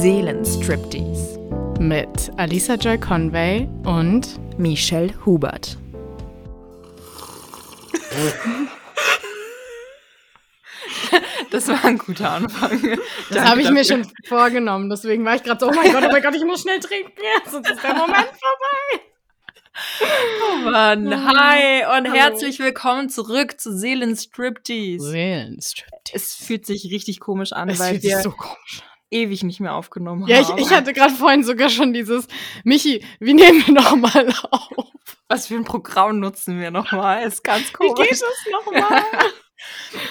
Seelenstriptease mit Alisa Joy Conway und Michelle Hubert. Das war ein guter Anfang. Das habe ich mir schon vorgenommen. Deswegen war ich gerade so, oh mein Gott, oh mein Gott, ich muss schnell trinken. Sonst ist der Moment vorbei. Oh Mann, hi und Hallo. herzlich willkommen zurück zu Seelenstriptease. Seelenstriptease. Es fühlt sich richtig komisch an, es weil fühlt wir sich so komisch an ewig nicht mehr aufgenommen ja, haben. Ja, ich, ich hatte gerade vorhin sogar schon dieses, Michi, wie nehmen wir nochmal auf? Was für ein Programm nutzen wir nochmal? Ist ganz komisch. Wie geht das nochmal?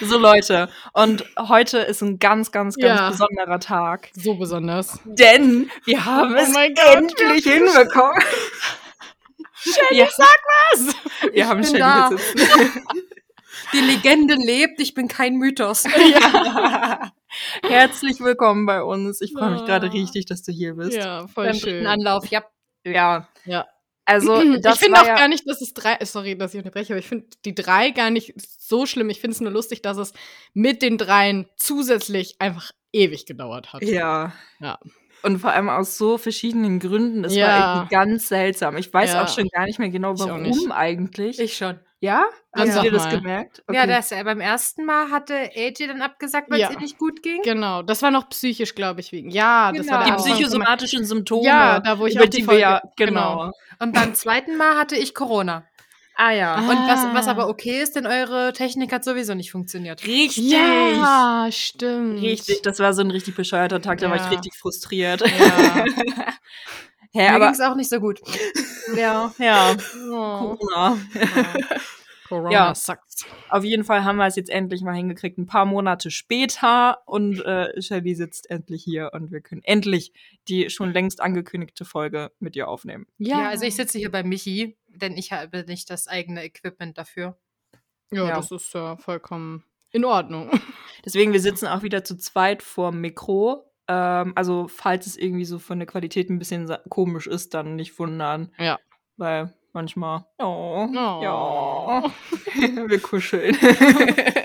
so Leute, und heute ist ein ganz, ganz, ganz ja. besonderer Tag. So besonders. Denn wir haben oh es endlich hinbekommen. Shelly, ja. sag was! Wir ich haben Shelly da. Die Legende lebt, ich bin kein Mythos. Ja. Herzlich willkommen bei uns. Ich freue mich gerade richtig, dass du hier bist. Ja, voll Beim schön. Anlauf, ja. Ja. Ja. Also, ich finde auch gar nicht, dass es drei, sorry, dass ich unterbreche, aber ich finde die drei gar nicht so schlimm. Ich finde es nur lustig, dass es mit den dreien zusätzlich einfach ewig gedauert hat. Ja. Ja. Und vor allem aus so verschiedenen Gründen. Es ja. war irgendwie ganz seltsam. Ich weiß ja. auch schon gar nicht mehr genau, warum eigentlich. Ich schon. Ja? Hast ja. du dir das gemerkt? Okay. Ja, das, äh, beim ersten Mal hatte AJ dann abgesagt, weil es ja. ihr nicht gut ging. Genau, das war noch psychisch, glaube ich, wegen. Ja, genau. das war die psychosomatischen Symptome. Ja, da wo ich über auch die, die wir, genau. genau. Und beim zweiten Mal hatte ich Corona. Ah ja. Und was, was aber okay ist, denn eure Technik hat sowieso nicht funktioniert. Richtig. Ja, stimmt. Richtig, das war so ein richtig bescheuerter Tag, da ja. war ich richtig frustriert. Ja. Hä, Mir aber ging's auch nicht so gut. Ja, ja. Oh. Corona. Ja. Corona ja, sucks. Auf jeden Fall haben wir es jetzt endlich mal hingekriegt, ein paar Monate später. Und äh, Shelly sitzt endlich hier und wir können endlich die schon längst angekündigte Folge mit ihr aufnehmen. Ja, ja also ich sitze hier bei Michi, denn ich habe nicht das eigene Equipment dafür. Ja, ja. das ist ja vollkommen in Ordnung. Deswegen, wir sitzen auch wieder zu zweit vor dem Mikro. Ähm, also, falls es irgendwie so von der Qualität ein bisschen komisch ist, dann nicht wundern. Ja. Weil manchmal. Oh, oh. ja. wir kuscheln.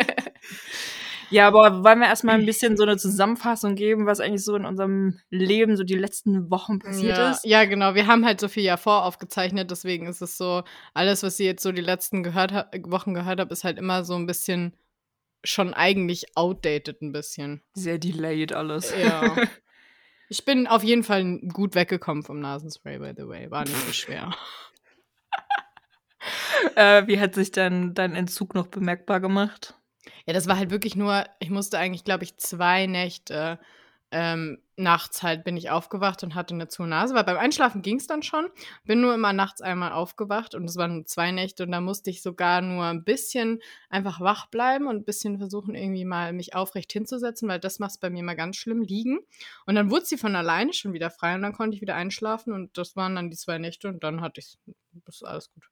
ja, aber wollen wir erstmal ein bisschen so eine Zusammenfassung geben, was eigentlich so in unserem Leben so die letzten Wochen passiert ja. ist? Ja, genau. Wir haben halt so viel ja voraufgezeichnet, deswegen ist es so, alles, was ihr jetzt so die letzten gehört Wochen gehört habt, ist halt immer so ein bisschen schon eigentlich outdated ein bisschen. Sehr delayed alles. Ja. Ich bin auf jeden Fall gut weggekommen vom Nasenspray, by the way. War nicht so schwer. äh, wie hat sich denn dein Entzug noch bemerkbar gemacht? Ja, das war halt wirklich nur, ich musste eigentlich, glaube ich, zwei Nächte ähm, nachts halt bin ich aufgewacht und hatte eine zu Nase, weil beim Einschlafen ging es dann schon. Bin nur immer nachts einmal aufgewacht und es waren zwei Nächte und da musste ich sogar nur ein bisschen einfach wach bleiben und ein bisschen versuchen, irgendwie mal mich aufrecht hinzusetzen, weil das macht bei mir mal ganz schlimm liegen. Und dann wurde sie von alleine schon wieder frei und dann konnte ich wieder einschlafen und das waren dann die zwei Nächte und dann hatte ich, das ist alles gut.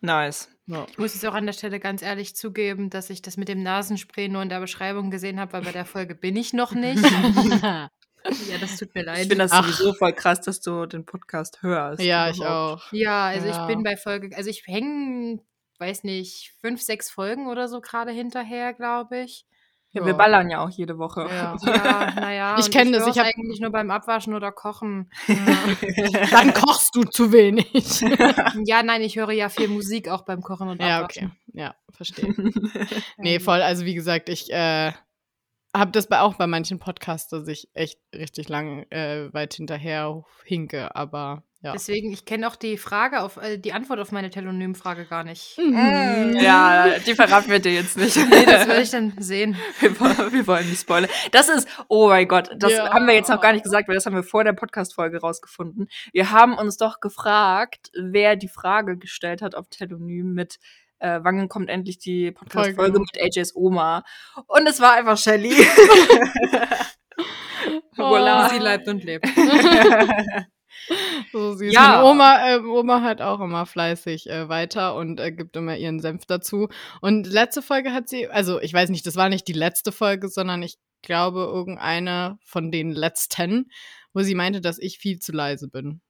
Nice. Ja. Ich muss jetzt auch an der Stelle ganz ehrlich zugeben, dass ich das mit dem Nasenspray nur in der Beschreibung gesehen habe, weil bei der Folge bin ich noch nicht. ja, das tut mir leid. Ich finde das Ach. sowieso voll krass, dass du den Podcast hörst. Ja, ich auch. Ja, also ja. ich bin bei Folge, also ich hänge, weiß nicht, fünf, sechs Folgen oder so gerade hinterher, glaube ich. Ja, wir ballern ja auch jede Woche. Ja, ja naja. Ich kenne das. Ich habe eigentlich nur beim Abwaschen oder Kochen. Dann kochst du zu wenig. ja, nein, ich höre ja viel Musik auch beim Kochen und Abwaschen. Ja, okay. Ja, verstehe. nee, voll. Also wie gesagt, ich äh, habe das bei, auch bei manchen Podcasts, dass ich echt richtig lang äh, weit hinterher hinke, aber ja. Deswegen, ich kenne auch die Frage auf äh, die Antwort auf meine Telonym-Frage gar nicht. Mhm. Ja, die verraten wir dir jetzt nicht. nee, das werde ich dann sehen. Wir, wir, wollen nicht spoilern. Das ist, oh mein Gott, das ja. haben wir jetzt noch gar nicht gesagt, weil das haben wir vor der Podcast-Folge rausgefunden. Wir haben uns doch gefragt, wer die Frage gestellt hat auf Telonym mit äh, wann kommt endlich die Podcast-Folge mit AJs Oma? Und es war einfach Shelly. oh, sie leibt und lebt. So süß. Ja. Meine Oma, äh, Oma hat auch immer fleißig äh, weiter und äh, gibt immer ihren Senf dazu. Und letzte Folge hat sie, also ich weiß nicht, das war nicht die letzte Folge, sondern ich glaube irgendeine von den letzten, wo sie meinte, dass ich viel zu leise bin.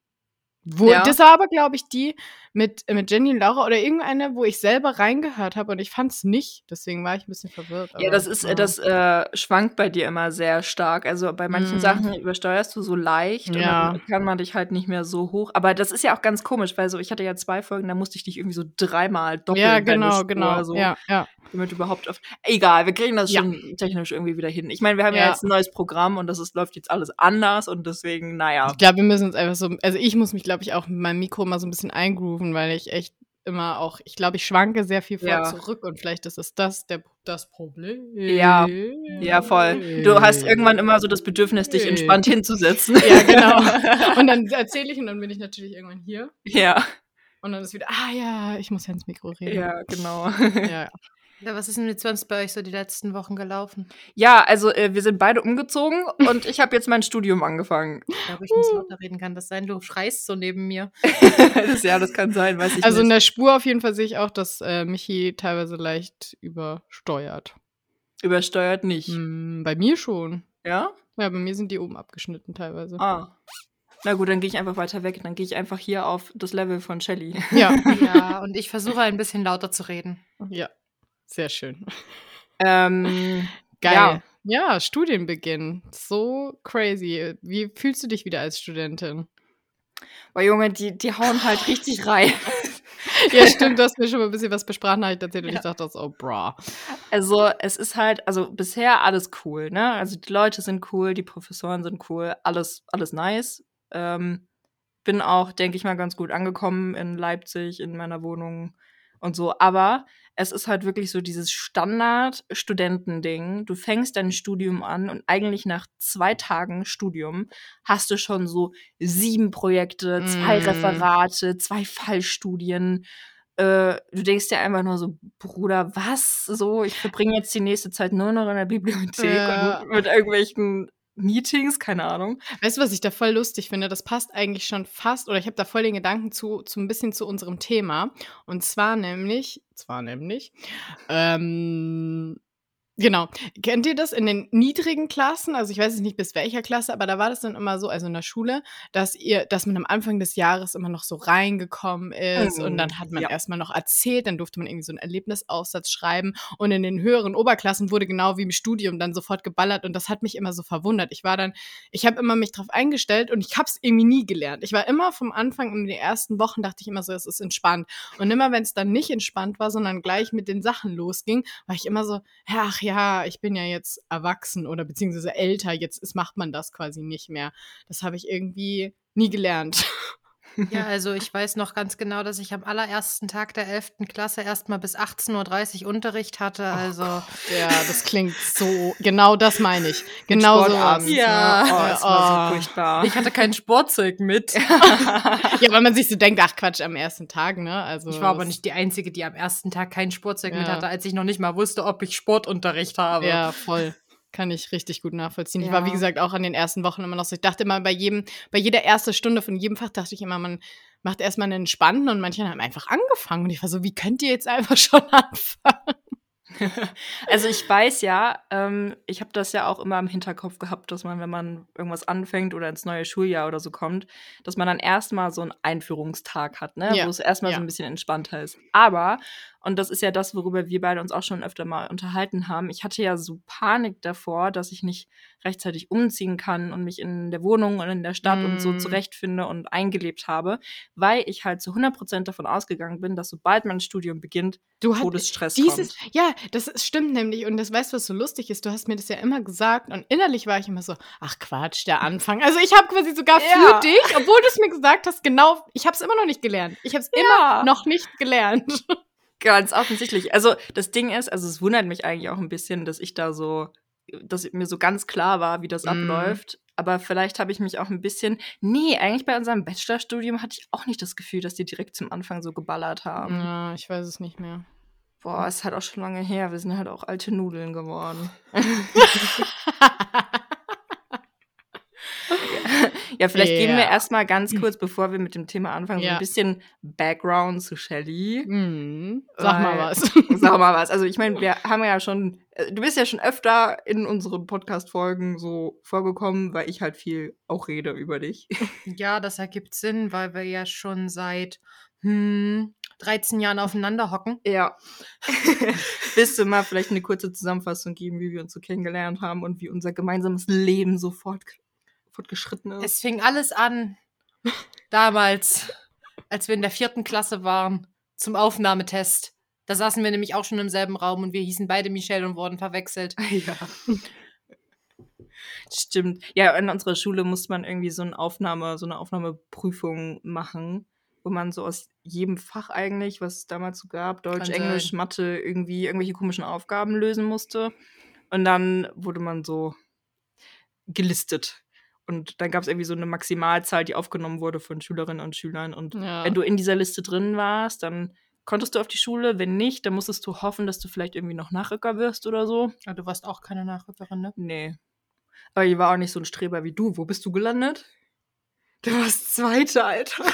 Wo, ja. Das war aber, glaube ich, die mit, mit Jenny und Laura oder irgendeine, wo ich selber reingehört habe und ich fand es nicht. Deswegen war ich ein bisschen verwirrt. ja, das ist, ja. das äh, schwankt bei dir immer sehr stark. Also bei manchen mhm. Sachen übersteuerst du so leicht ja. und dann kann man dich halt nicht mehr so hoch. Aber das ist ja auch ganz komisch, weil so ich hatte ja zwei Folgen, da musste ich dich irgendwie so dreimal doppeln. Ja, genau, genau. So, ja, ja. Damit überhaupt auf. Egal, wir kriegen das schon technisch irgendwie wieder hin. Ich meine, wir haben ja. jetzt ein neues Programm und das ist, läuft jetzt alles anders und deswegen, naja. Ich glaube, wir müssen uns einfach so, also ich muss mich, glaube ich, auch mit meinem Mikro mal so ein bisschen eingrooven, weil ich echt immer auch, ich glaube, ich schwanke sehr viel vor ja. zurück und vielleicht ist es das der, das Problem. Ja, ja, voll. Du hast irgendwann immer so das Bedürfnis, dich entspannt hinzusetzen. Ja, genau. Und dann erzähle ich und dann bin ich natürlich irgendwann hier. Ja. Und dann ist wieder, ah ja, ich muss ja ins Mikro reden. Ja, genau. Ja, ja, was ist denn jetzt sonst bei euch so die letzten Wochen gelaufen? Ja, also äh, wir sind beide umgezogen und ich habe jetzt mein Studium angefangen. Ich glaube, ich muss lauter reden, kann das sein? Du schreist so neben mir. das, ja, das kann sein, weiß ich Also nicht. in der Spur auf jeden Fall sehe ich auch, dass äh, Michi teilweise leicht übersteuert. Übersteuert nicht? Hm, bei mir schon. Ja? Ja, bei mir sind die oben abgeschnitten teilweise. Ah. Na gut, dann gehe ich einfach weiter weg. Dann gehe ich einfach hier auf das Level von Shelly. Ja. ja, und ich versuche ein bisschen lauter zu reden. Ja. Sehr schön. Ähm, Geil. Ja. ja, Studienbeginn. So crazy. Wie fühlst du dich wieder als Studentin? Boah, Junge, die, die hauen halt richtig rein. ja, stimmt, du hast mir schon mal ein bisschen was Besprachnachricht erzählt und ja. ich dachte so, oh, bra. Also, es ist halt, also bisher alles cool, ne? Also, die Leute sind cool, die Professoren sind cool, alles, alles nice. Ähm, bin auch, denke ich mal, ganz gut angekommen in Leipzig, in meiner Wohnung und so. Aber es ist halt wirklich so dieses Standard-Studentending. Du fängst dein Studium an und eigentlich nach zwei Tagen Studium hast du schon so sieben Projekte, zwei mm. Referate, zwei Fallstudien. Äh, du denkst dir einfach nur so, Bruder, was? So, ich verbringe jetzt die nächste Zeit nur noch in der Bibliothek ja. und mit irgendwelchen Meetings, keine Ahnung. Weißt du, was ich da voll lustig finde? Das passt eigentlich schon fast, oder ich habe da voll den Gedanken zu, zu ein bisschen zu unserem Thema. Und zwar nämlich, zwar nämlich, ähm, Genau. Kennt ihr das in den niedrigen Klassen? Also ich weiß jetzt nicht bis welcher Klasse, aber da war das dann immer so, also in der Schule, dass ihr, dass man am Anfang des Jahres immer noch so reingekommen ist mhm. und dann hat man ja. erstmal noch erzählt, dann durfte man irgendwie so einen Erlebnisaufsatz schreiben und in den höheren Oberklassen wurde genau wie im Studium dann sofort geballert und das hat mich immer so verwundert. Ich war dann, ich habe immer mich drauf eingestellt und ich habe es irgendwie nie gelernt. Ich war immer vom Anfang in den ersten Wochen dachte ich immer so, es ist entspannt und immer wenn es dann nicht entspannt war, sondern gleich mit den Sachen losging, war ich immer so, ach ja, ja, ich bin ja jetzt erwachsen oder beziehungsweise älter, jetzt ist, macht man das quasi nicht mehr. Das habe ich irgendwie nie gelernt. Ja, also ich weiß noch ganz genau, dass ich am allerersten Tag der 11. Klasse erstmal bis 18.30 Uhr Unterricht hatte. Oh also Gott. ja, das klingt so, genau das meine ich. Genau so. Ja, ja. Oh, das war so oh. furchtbar. Ich hatte kein Sportzeug mit. ja, weil man sich so denkt, ach Quatsch, am ersten Tag, ne? Also ich war aber nicht die Einzige, die am ersten Tag kein Sportzeug ja. mit hatte, als ich noch nicht mal wusste, ob ich Sportunterricht habe. Ja, voll. Kann ich richtig gut nachvollziehen. Ja. Ich war, wie gesagt, auch an den ersten Wochen immer noch so. Ich dachte immer, bei jedem, bei jeder ersten Stunde von jedem Fach dachte ich immer, man macht erstmal einen entspannten und manche haben einfach angefangen. Und ich war so, wie könnt ihr jetzt einfach schon anfangen? also ich weiß ja, ähm, ich habe das ja auch immer im Hinterkopf gehabt, dass man, wenn man irgendwas anfängt oder ins neue Schuljahr oder so kommt, dass man dann erstmal so einen Einführungstag hat, ne? Ja. wo es erstmal ja. so ein bisschen entspannter ist. Aber, und das ist ja das, worüber wir beide uns auch schon öfter mal unterhalten haben, ich hatte ja so Panik davor, dass ich nicht rechtzeitig umziehen kann und mich in der Wohnung und in der Stadt mm. und so mm. zurechtfinde und eingelebt habe, weil ich halt zu 100% davon ausgegangen bin, dass sobald mein Studium beginnt, du Todesstress dieses, kommt. Ja, das stimmt nämlich und das weißt du, was so lustig ist, du hast mir das ja immer gesagt und innerlich war ich immer so, ach Quatsch, der Anfang. Also ich habe quasi sogar ja. für dich, obwohl du es mir gesagt hast, genau, ich habe es immer noch nicht gelernt. Ich habe es ja. immer noch nicht gelernt. Ganz offensichtlich. Also das Ding ist, also es wundert mich eigentlich auch ein bisschen, dass ich da so dass mir so ganz klar war, wie das mm. abläuft. Aber vielleicht habe ich mich auch ein bisschen. Nee, eigentlich bei unserem Bachelorstudium hatte ich auch nicht das Gefühl, dass die direkt zum Anfang so geballert haben. Ja, ich weiß es nicht mehr. Boah, ist halt auch schon lange her. Wir sind halt auch alte Nudeln geworden. Ja, vielleicht geben wir erstmal ganz kurz, bevor wir mit dem Thema anfangen, so Ja. ein bisschen Background zu Shelly. Mhm. Sag mal was. Sag mal was. Also ich meine, wir haben ja schon, äh, du bist ja schon öfter in unseren Podcast-Folgen so vorgekommen, weil ich halt viel auch rede über dich. Ja, das ergibt Sinn, weil wir ja schon seit hm, 13 Jahren aufeinander hocken. Ja. Willst du mal vielleicht eine kurze Zusammenfassung geben, wie wir uns so kennengelernt haben und wie unser gemeinsames Leben so fort, fortgeschritten ist? Es fing alles an damals, als wir in der vierten Klasse waren, zum Aufnahmetest. Da saßen wir nämlich auch schon im selben Raum und wir hießen beide Michelle und wurden verwechselt. Ja. Stimmt. Ja, in unserer Schule musste man irgendwie so eine Aufnahme, so eine Aufnahmeprüfung machen, wo man so aus jedem Fach eigentlich, was es damals so gab, Deutsch, Kann Englisch, sein. Mathe, irgendwie irgendwelche komischen Aufgaben lösen musste. Und dann wurde man so gelistet. Und dann gab es irgendwie so eine Maximalzahl, die aufgenommen wurde von Schülerinnen und Schülern. Und Ja. wenn du in dieser Liste drin warst, dann konntest du auf die Schule. Wenn nicht, dann musstest du hoffen, dass du vielleicht irgendwie noch Nachrücker wirst oder so. Ja, du warst auch keine Nachrückerin, ne? Nee. Aber ich war auch nicht so ein Streber wie du. Wo bist du gelandet? Du warst Zweite, Alter.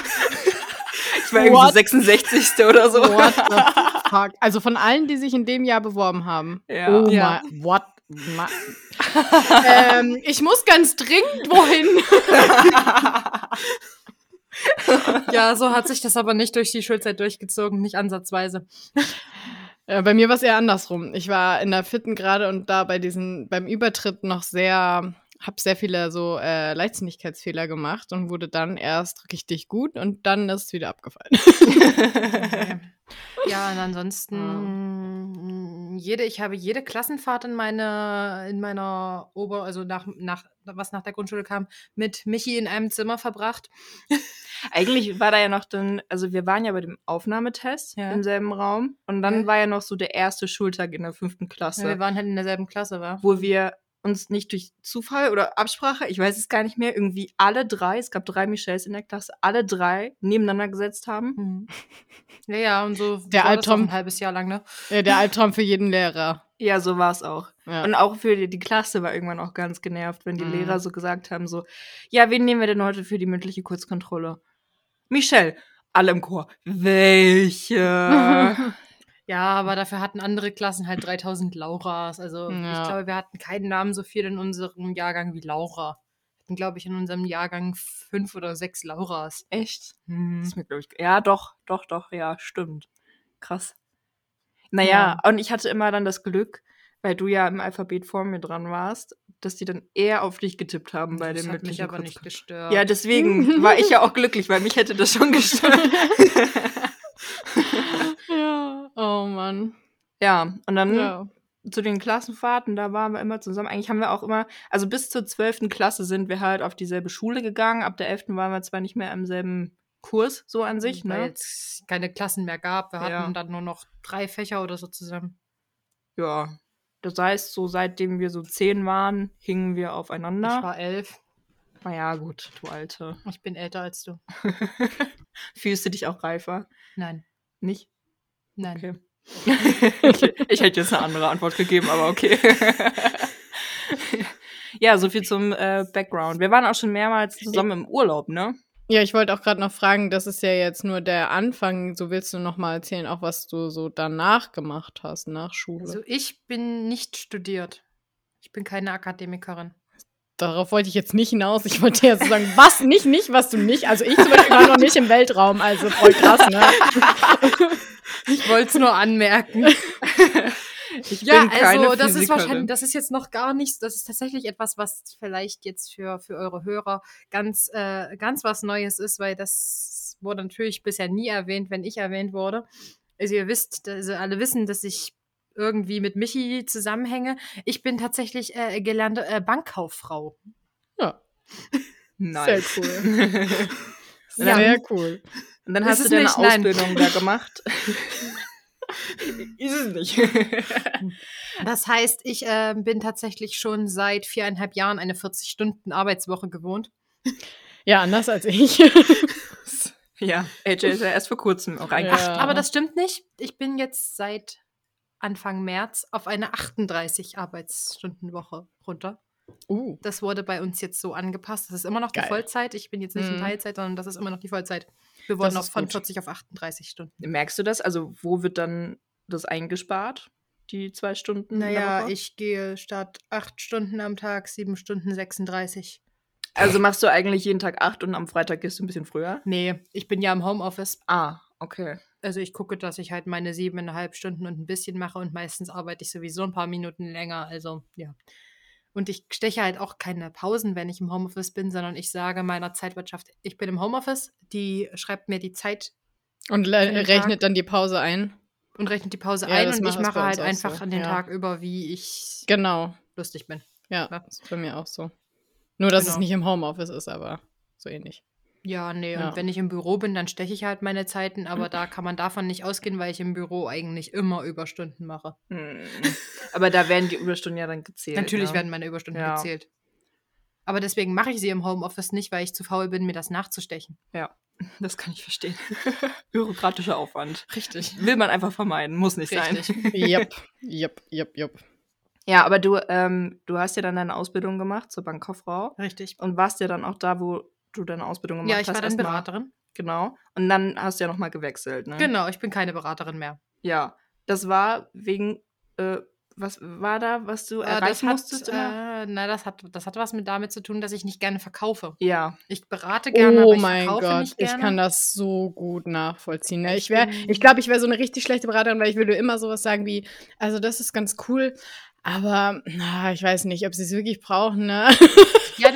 ich war irgendwie so What? 66. oder so. What the fuck? Also von allen, die sich in dem Jahr beworben haben. Ja. Oh Ja. my, what? Ma ähm, ich muss ganz dringend wohin. Ja, so hat sich das aber nicht durch die Schulzeit durchgezogen, nicht ansatzweise. Äh, bei mir war es eher andersrum. Ich war in der vierten gerade und da bei diesen, beim Übertritt noch sehr, hab sehr viele so äh, Leichtsinnigkeitsfehler gemacht und wurde dann erst richtig gut und dann ist es wieder abgefallen. Ja, und ansonsten jede, ich habe jede Klassenfahrt in meine, in meiner Ober, also nach, nach, was nach der Grundschule kam, mit Michi in einem Zimmer verbracht. Eigentlich war da ja noch dann, also wir waren ja bei dem Aufnahmetest Ja. im selben Raum. Und dann Ja. war ja noch so der erste Schultag in der fünften Klasse. Ja, wir waren halt in derselben Klasse, war. wo wir uns nicht durch Zufall oder Absprache, ich weiß es gar nicht mehr, irgendwie alle drei, es gab drei Michelles in der Klasse, alle drei nebeneinander gesetzt haben. Mhm. Ja, ja, und so Der Albtraum. ein halbes Jahr lang, ne? Äh, der Albtraum für jeden Lehrer. Ja, so war es auch. Ja. Und auch für die, die Klasse war irgendwann auch ganz genervt, wenn die Mhm. Lehrer so gesagt haben, so, ja, wen nehmen wir denn heute für die mündliche Kurzkontrolle? Michelle. Alle im Chor. Welche? Ja, aber dafür hatten andere Klassen halt 3000 Lauras. Also Ja. ich glaube, wir hatten keinen Namen so viel in unserem Jahrgang wie Laura. Wir hatten, glaube ich, in unserem Jahrgang fünf oder sechs Lauras. Echt? Das Mhm. ist mir, glaube ich. Ja, doch, doch, doch, ja, stimmt. Krass. Naja, und ich hatte immer dann das Glück, weil du ja im Alphabet vor mir dran warst, dass die dann eher auf dich getippt haben bei das den hat mich aber nicht Kurzkon- gestört. Ja, deswegen war ich ja auch glücklich, weil mich hätte das schon gestört. Oh Mann. ja, und dann Ja. zu den Klassenfahrten, da waren wir immer zusammen. Eigentlich haben wir auch immer, also bis zur 12. Klasse sind wir halt auf dieselbe Schule gegangen. Ab der 11. waren wir zwar nicht mehr im selben Kurs, so an sich, weil ne? es keine Klassen mehr gab. Wir hatten Ja. dann nur noch drei Fächer oder so zusammen. Ja. Das heißt, so seitdem wir so zehn waren, hingen wir Ich aufeinander. war elf. Naja, gut, du Alte. Ich bin älter als du. Fühlst du dich auch reifer? Nein, Nicht? Nein. Okay. okay. Ich hätte jetzt eine andere Antwort gegeben, aber okay. ja, so viel zum äh, Background. Wir waren auch schon mehrmals zusammen im Urlaub, ne? Ja, ich wollte auch gerade noch fragen, das ist ja jetzt nur der Anfang. So willst du noch mal erzählen, auch was du so danach gemacht hast, nach Schule. Also ich bin nicht studiert. Ich bin keine Akademikerin. Darauf wollte ich jetzt nicht hinaus. Ich wollte jetzt sagen, was nicht, nicht, was du nicht. Also ich zum Beispiel war noch nicht im Weltraum, also voll krass, ne? Ich wollte es nur anmerken. Ich Ja, bin keine also das ist wahrscheinlich, das ist jetzt noch gar nichts, das ist tatsächlich etwas, was vielleicht jetzt für, für eure Hörer ganz, äh, ganz was Neues ist, weil das wurde natürlich bisher nie erwähnt, wenn ich erwähnt wurde. Also ihr wisst, also alle wissen, dass ich irgendwie mit Michi zusammenhänge. Ich bin tatsächlich äh, gelernte äh, Bankkauffrau. Ja, Nice. sehr cool. Ja. Sehr cool. Und dann Ist hast du deine nicht? Nein. Ausbildung da gemacht. ist es nicht. Das heißt, ich äh, bin tatsächlich schon seit viereinhalb Jahren eine 40-Stunden-Arbeitswoche gewohnt. Ja, anders als ich. ja, AJ ist ja erst vor kurzem auch eingestellt. Ja. Aber das stimmt nicht. Ich bin jetzt seit Anfang März auf eine 38 Arbeitsstundenwoche runter. Uh. Das wurde bei uns jetzt so angepasst. Das ist immer noch die Geil. Vollzeit. Ich bin jetzt nicht in Mhm. Teilzeit, sondern das ist immer noch die Vollzeit. Wir wurden auch ist von gut. 40 auf 38 Stunden. Merkst du das? Also, wo wird dann das eingespart? Die zwei Stunden? Naja, ich gehe statt 8 Stunden am Tag, 7 Stunden 36. Also machst du eigentlich jeden Tag acht und am Freitag gehst du ein bisschen früher? Nee, ich bin ja im Homeoffice. Ah, okay. Also ich gucke, dass ich halt meine siebeneinhalb Stunden und ein bisschen mache und meistens arbeite ich sowieso ein paar Minuten länger. Also ja. Und ich steche halt auch keine Pausen, wenn ich im Homeoffice bin, sondern ich sage meiner Zeitwirtschaft, ich bin im Homeoffice, die schreibt mir die Zeit Und rechnet dann die Pause ein. und rechnet die Pause Ja, ein und ich es mache halt einfach so, an den ja. Tag über, wie ich Genau. lustig bin. Ja, Ja. das ist bei mir auch so. Nur, dass es Genau. nicht im Homeoffice ist, aber so ähnlich. Ja, nee, Ja. und wenn ich im Büro bin, dann steche ich halt meine Zeiten, aber da kann man davon nicht ausgehen, weil ich im Büro eigentlich immer Überstunden mache. Hm. Aber da werden die Überstunden ja dann gezählt. Natürlich ne? werden meine Überstunden Ja. gezählt. Aber deswegen mache ich sie im Homeoffice nicht, weil ich zu faul bin, mir das nachzustechen. Das kann ich verstehen. Bürokratischer Aufwand. Richtig. Will man einfach vermeiden, muss nicht sein. Richtig. Jupp, jupp, jupp, jupp. Ja, aber du, ähm, du hast ja dann deine Ausbildung gemacht zur Bankkauffrau Richtig. und warst ja dann auch da, wo du deine Ausbildung gemacht Ja, ich hast. war dann. Beraterin. Genau. Und dann hast du ja nochmal gewechselt, ne? Genau, ich bin keine Beraterin mehr. Ja. Das war wegen, äh, was war da, was du Äh, erreichen das musstest? hat, immer? äh, na, das hat, das hat was mit damit zu tun, dass ich nicht gerne verkaufe. ja. Ich berate gerne, aber Oh ich mein verkaufe Gott, nicht gerne. ich kann das so gut nachvollziehen. Ne? Ich wäre, ich glaube, ich wäre so eine richtig schlechte Beraterin, weil ich würde immer sowas sagen wie, also das ist ganz cool, aber na, ich weiß nicht, ob sie es wirklich brauchen, ne? Ja, ist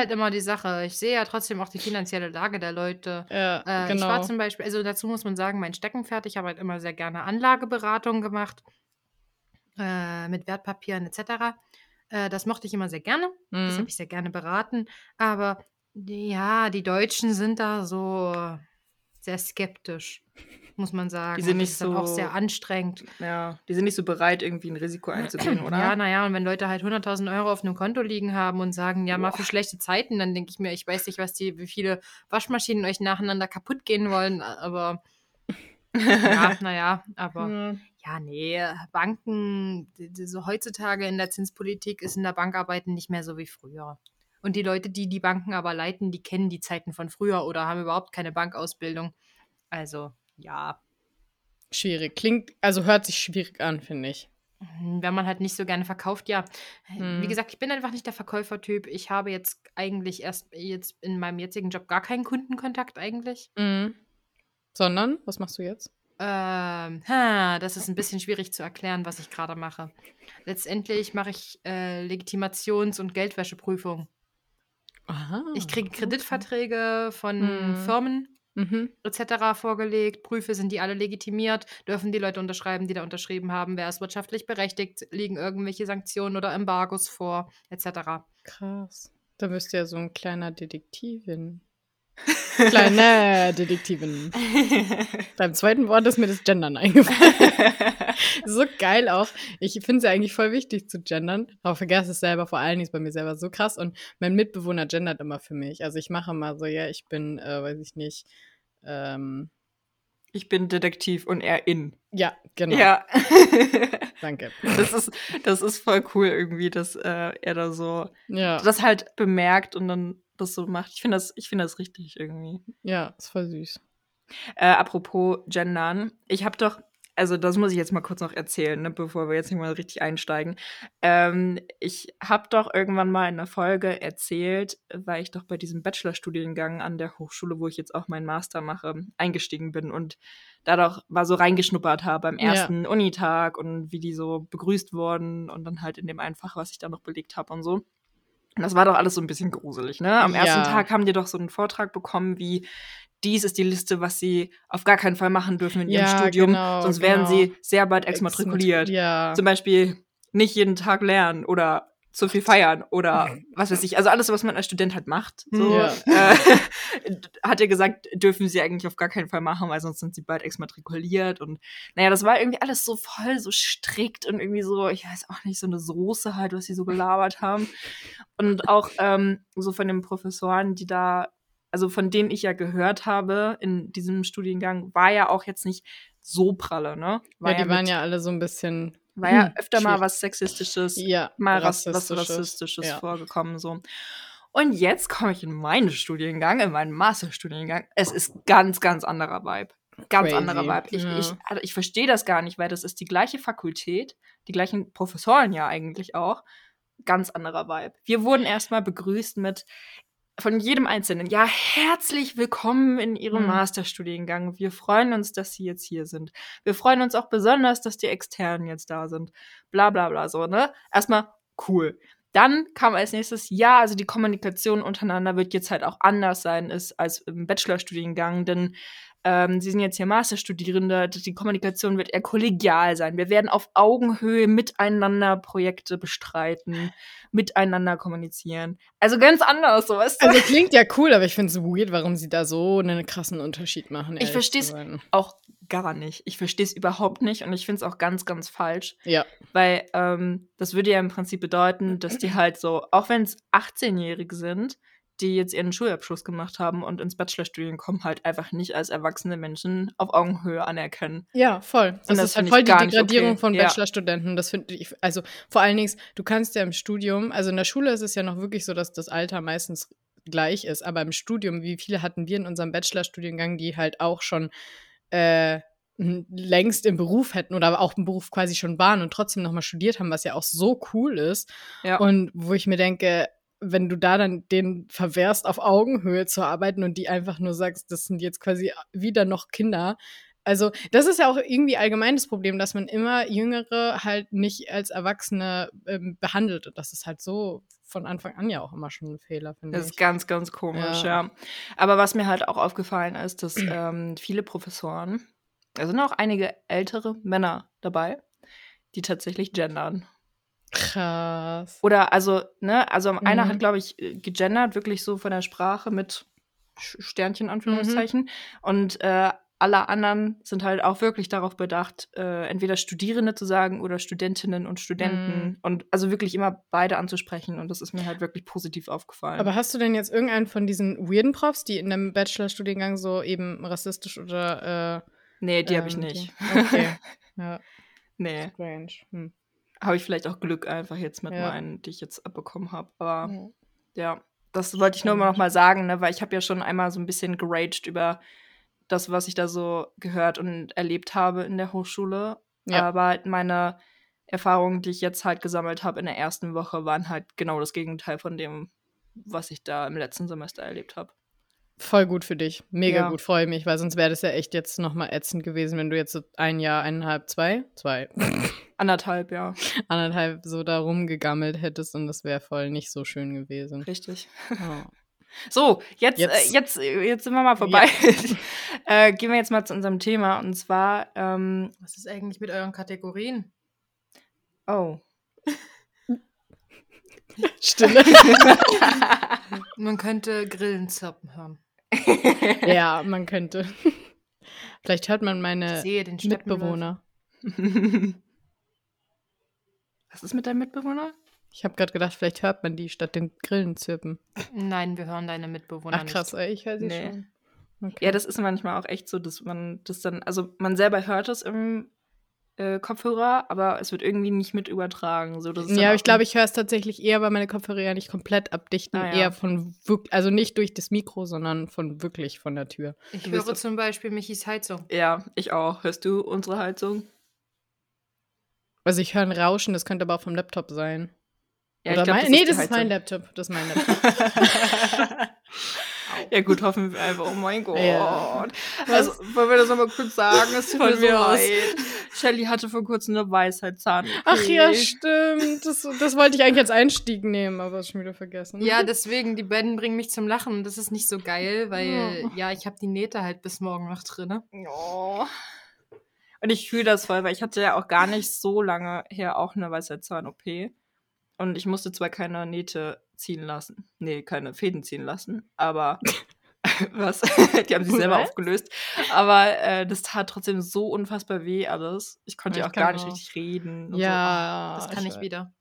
halt immer die Sache. Ich sehe ja trotzdem auch die finanzielle Lage der Leute. ja, Äh, Ich war genau. zum Beispiel, also dazu muss man sagen, mein Steckenpferd, ich habe halt immer sehr gerne Anlageberatung gemacht, äh, mit Wertpapieren etc. Äh, das mochte ich immer sehr gerne. Das Mhm. habe ich sehr gerne beraten. Aber ja, die Deutschen sind da so sehr skeptisch, muss man sagen. sind Und nicht dann auch so- sehr anstrengend. Ja. Die sind nicht so bereit, irgendwie ein Risiko einzugehen, oder? Ja, naja, und wenn Leute halt 100.000 Euro auf einem Konto liegen haben und sagen, ja, mal für schlechte Zeiten, dann denke ich mir, ich weiß nicht, was die, wie viele Waschmaschinen euch nacheinander kaputt gehen wollen, aber ja, naja, aber ja, nee, Banken, die- die- so heutzutage in der Zinspolitik ist in der Bankarbeiten nicht mehr so wie früher. Und die Leute, die die Banken aber leiten, die kennen die Zeiten von früher oder haben überhaupt keine Bankausbildung. Also, ja, Schwierig. Klingt, also hört sich schwierig an, finde ich. wenn man halt nicht so gerne verkauft, ja. Hm. Wie gesagt, ich bin einfach nicht der Verkäufertyp. Ich habe jetzt eigentlich erst jetzt in meinem jetzigen Job gar keinen Kundenkontakt eigentlich. Mhm. Sondern, was machst du jetzt? Ähm, ha, das ist ein bisschen schwierig zu erklären, was ich gerade mache. Letztendlich mache ich äh, Legitimations- und Geldwäscheprüfung. Aha. Ich kriege Kreditverträge von Hm. Firmen Mhm. etc. vorgelegt, prüfe, sind die alle legitimiert, dürfen die Leute unterschreiben, die da unterschrieben haben, wer ist wirtschaftlich berechtigt, liegen irgendwelche Sanktionen oder Embargos vor, etc. Krass. Da bist du ja so ein kleiner Detektivin. Kleine Detektivin. Beim zweiten Wort ist mir das Gendern eingefallen. so geil auch. Ich finde es ja eigentlich voll wichtig zu gendern, aber vergesse es selber. Vor allen Dingen ist bei mir selber so krass. Und mein Mitbewohner gendert immer für mich. Also ich mache immer so, ja, ich bin, äh, weiß ich nicht, ähm, Ich bin Detektiv und er in. ja, genau. Ja. Danke. Das ist, das ist voll cool irgendwie, dass äh, er da so Ja, das halt bemerkt und dann das so macht. Ich finde das, ich finde das richtig irgendwie. ja, ist voll süß. Äh, apropos Gendern, ich habe doch, also das muss ich jetzt mal kurz noch erzählen, ne, bevor wir jetzt nicht mal richtig einsteigen. Ähm, ich habe doch irgendwann mal in einer Folge erzählt, weil ich doch bei diesem Bachelorstudiengang an der Hochschule, wo ich jetzt auch meinen Master mache, eingestiegen bin und da doch mal so reingeschnuppert habe beim Ja. ersten Unitag und wie die so begrüßt wurden und dann halt in dem einen Fach, was ich da noch belegt habe und so. Und das war doch alles so ein bisschen gruselig, ne? Am ersten Ja. Tag haben die doch so einen Vortrag bekommen, wie dies ist die Liste, was sie auf gar keinen Fall machen dürfen in ihrem Ja, Studium, genau, sonst werden genau. sie sehr bald exmatrikuliert. Ja. Zum Beispiel nicht jeden Tag lernen oder zu viel feiern oder was weiß ich. Also alles, was man als Student halt macht. So, Ja. äh, hat er gesagt, dürfen sie eigentlich auf gar keinen Fall machen, weil sonst sind sie bald exmatrikuliert. Und naja, das war irgendwie alles so voll, so strikt und irgendwie so, ich weiß auch nicht, so eine Soße halt, was sie so gelabert haben. Und auch ähm, so von den Professoren, die da, also von denen ich ja gehört habe in diesem Studiengang, war ja auch jetzt nicht so pralle, ne? War ja, die mit- waren ja alle so ein bisschen War ja Hm, öfter mal was Sexistisches, Ja, mal ras was rassistisches, Rassistisches ja. vorgekommen. So. Und jetzt komme ich in meinen Studiengang, in meinen Masterstudiengang. Es ist ganz, ganz anderer Vibe. Ganz Crazy, anderer Vibe. Ich, ja. ich, also ich verstehe das gar nicht, weil das ist die gleiche Fakultät, die gleichen Professoren ja eigentlich auch. Ganz anderer Vibe. Wir wurden erstmal begrüßt mit von jedem Einzelnen. Ja, herzlich willkommen in Ihrem Mhm. Masterstudiengang. Wir freuen uns, dass Sie jetzt hier sind. Wir freuen uns auch besonders, dass die Externen jetzt da sind. Bla bla bla so, ne? Erstmal cool. Dann kam als nächstes, ja, also die Kommunikation untereinander wird jetzt halt auch anders sein ist als im Bachelorstudiengang, denn ähm, Sie sind jetzt hier Masterstudierende, die Kommunikation wird eher kollegial sein. Wir werden auf Augenhöhe miteinander Projekte bestreiten, miteinander kommunizieren. Also ganz anders, so weißt du? Also klingt ja cool, aber ich finde es weird, warum sie da so einen krassen Unterschied machen. Ich zu sein. auch gar nicht. Ich verstehe es überhaupt nicht und ich finde es auch ganz, ganz falsch. Ja. Weil ähm, das würde ja im Prinzip bedeuten, dass die halt so, auch wenn es 18-Jährige sind, die jetzt ihren Schulabschluss gemacht haben und ins Bachelorstudium kommen, halt einfach nicht als erwachsene Menschen auf Augenhöhe anerkennen. Ja, voll. Das, das ist halt voll die Degradierung okay. von Ja. Bachelorstudenten. Das finde ich, also vor allen Dingen, du kannst ja im Studium, also in der Schule ist es ja noch wirklich so, dass das Alter meistens gleich ist, aber im Studium, wie viele hatten wir in unserem Bachelorstudiengang, die halt auch schon äh, längst im Beruf hätten oder auch im Beruf quasi schon waren und trotzdem nochmal studiert haben, was ja auch so cool ist. Ja. Und wo ich mir denke, wenn du da dann den verwehrst, auf Augenhöhe zu arbeiten und die einfach nur sagst, das sind jetzt quasi wieder noch Kinder. Also, das ist ja auch irgendwie allgemein das Problem, dass man immer Jüngere halt nicht als Erwachsene ähm, behandelt. Und das ist halt so von Anfang an ja auch immer schon ein Fehler, finde Das ist ich. ganz, ganz komisch, Ja. ja. Aber was mir halt auch aufgefallen ist, dass ähm, viele Professoren, da sind auch einige ältere Männer dabei, die tatsächlich gendern. Krass. Oder also, ne, also einer Mhm. hat, glaube ich, äh, gegendert, wirklich so von der Sprache mit Sternchen, Anführungszeichen. Und äh, alle anderen sind halt auch wirklich darauf bedacht, äh, entweder Studierende zu sagen oder Studentinnen und Studenten. Mhm. Und also wirklich immer beide anzusprechen. Und das ist mir halt wirklich positiv aufgefallen. Aber hast du denn jetzt irgendeinen von diesen weirden Profs, die in einem Bachelorstudiengang so eben rassistisch oder äh, nee, die habe ich ähm, nicht. Okay. ja, Nee. strange. Hm. Habe ich vielleicht auch Glück einfach jetzt mit Ja. meinen, die ich jetzt abbekommen habe. Aber Ja. Ja, das wollte ich nur Stimmt. noch mal sagen, ne, weil ich habe ja schon einmal so ein bisschen geraged über das, was ich da so gehört und erlebt habe in der Hochschule. Ja. Aber meine Erfahrungen, die ich jetzt halt gesammelt habe in der ersten Woche, waren halt genau das Gegenteil von dem, was ich da im letzten Semester erlebt habe. Voll gut für dich. Mega Ja. gut, freue mich, weil sonst wäre das ja echt jetzt nochmal ätzend gewesen, wenn du jetzt so ein Jahr, eineinhalb, zwei, zwei, Anderthalb, ja, anderthalb so da rumgegammelt hättest und das wäre voll nicht so schön gewesen. richtig. Oh. So, jetzt, Jetzt- äh, jetzt, äh, jetzt sind wir mal vorbei. äh, gehen wir jetzt mal zu unserem Thema und zwar, ähm, Was ist eigentlich mit euren Kategorien? oh. Stille. Man könnte Grillen zirpen hören. Ja, man könnte. Vielleicht hört man meine sehe den Steppenwolf. Mitbewohner. Was ist mit deinem Mitbewohner? Ich habe gerade gedacht, vielleicht hört man die statt den Grillen zirpen. Nein, wir hören deine Mitbewohner Ach krass, ey, ich höre sie Nee. schon. Okay. Ja, das ist manchmal auch echt so, dass man das dann, also man selber hört es im äh, Kopfhörer, aber es wird irgendwie nicht mit übertragen. So, das Ja, aber ich glaube, ich höre es tatsächlich eher, weil meine Kopfhörer ja nicht komplett abdichten. Ah, ja. Eher von wirklich, also nicht durch das Mikro, sondern von wirklich von der Tür. Ich Du höre zum Beispiel Michis Heizung. Ja, ich auch. Hörst du unsere Heizung? Also ich höre ein Rauschen, das könnte aber auch vom Laptop sein. Ja, Oder ich glaub, mein, nee, die das ist mein. Laptop. Das ist mein Laptop. ja, gut, hoffen wir einfach. Oh mein Gott. Ja. Also, wollen wir das nochmal kurz sagen? Es tut mir so leid. Shelly hatte vor kurzem eine Weisheitszahn. Ach ja, stimmt. Das, das wollte ich eigentlich als Einstieg nehmen, aber schon wieder vergessen. Ja, deswegen, die beiden bringen mich zum Lachen und das ist nicht so geil, weil, Ja. ja, ich habe die Nähte halt bis morgen noch drin. Oh. Und ich fühle das voll, weil ich hatte ja auch gar nicht so lange her auch eine Weisheitszahn-OP. Und ich musste zwar keine Nähte ziehen lassen. Nee, keine Fäden ziehen lassen, aber was? Die haben sich selber Was? aufgelöst. Aber äh, das tat trotzdem so unfassbar weh alles. Ich konnte Ja, ja ich auch gar nicht auch. richtig reden. Ja, Das kann ich wieder.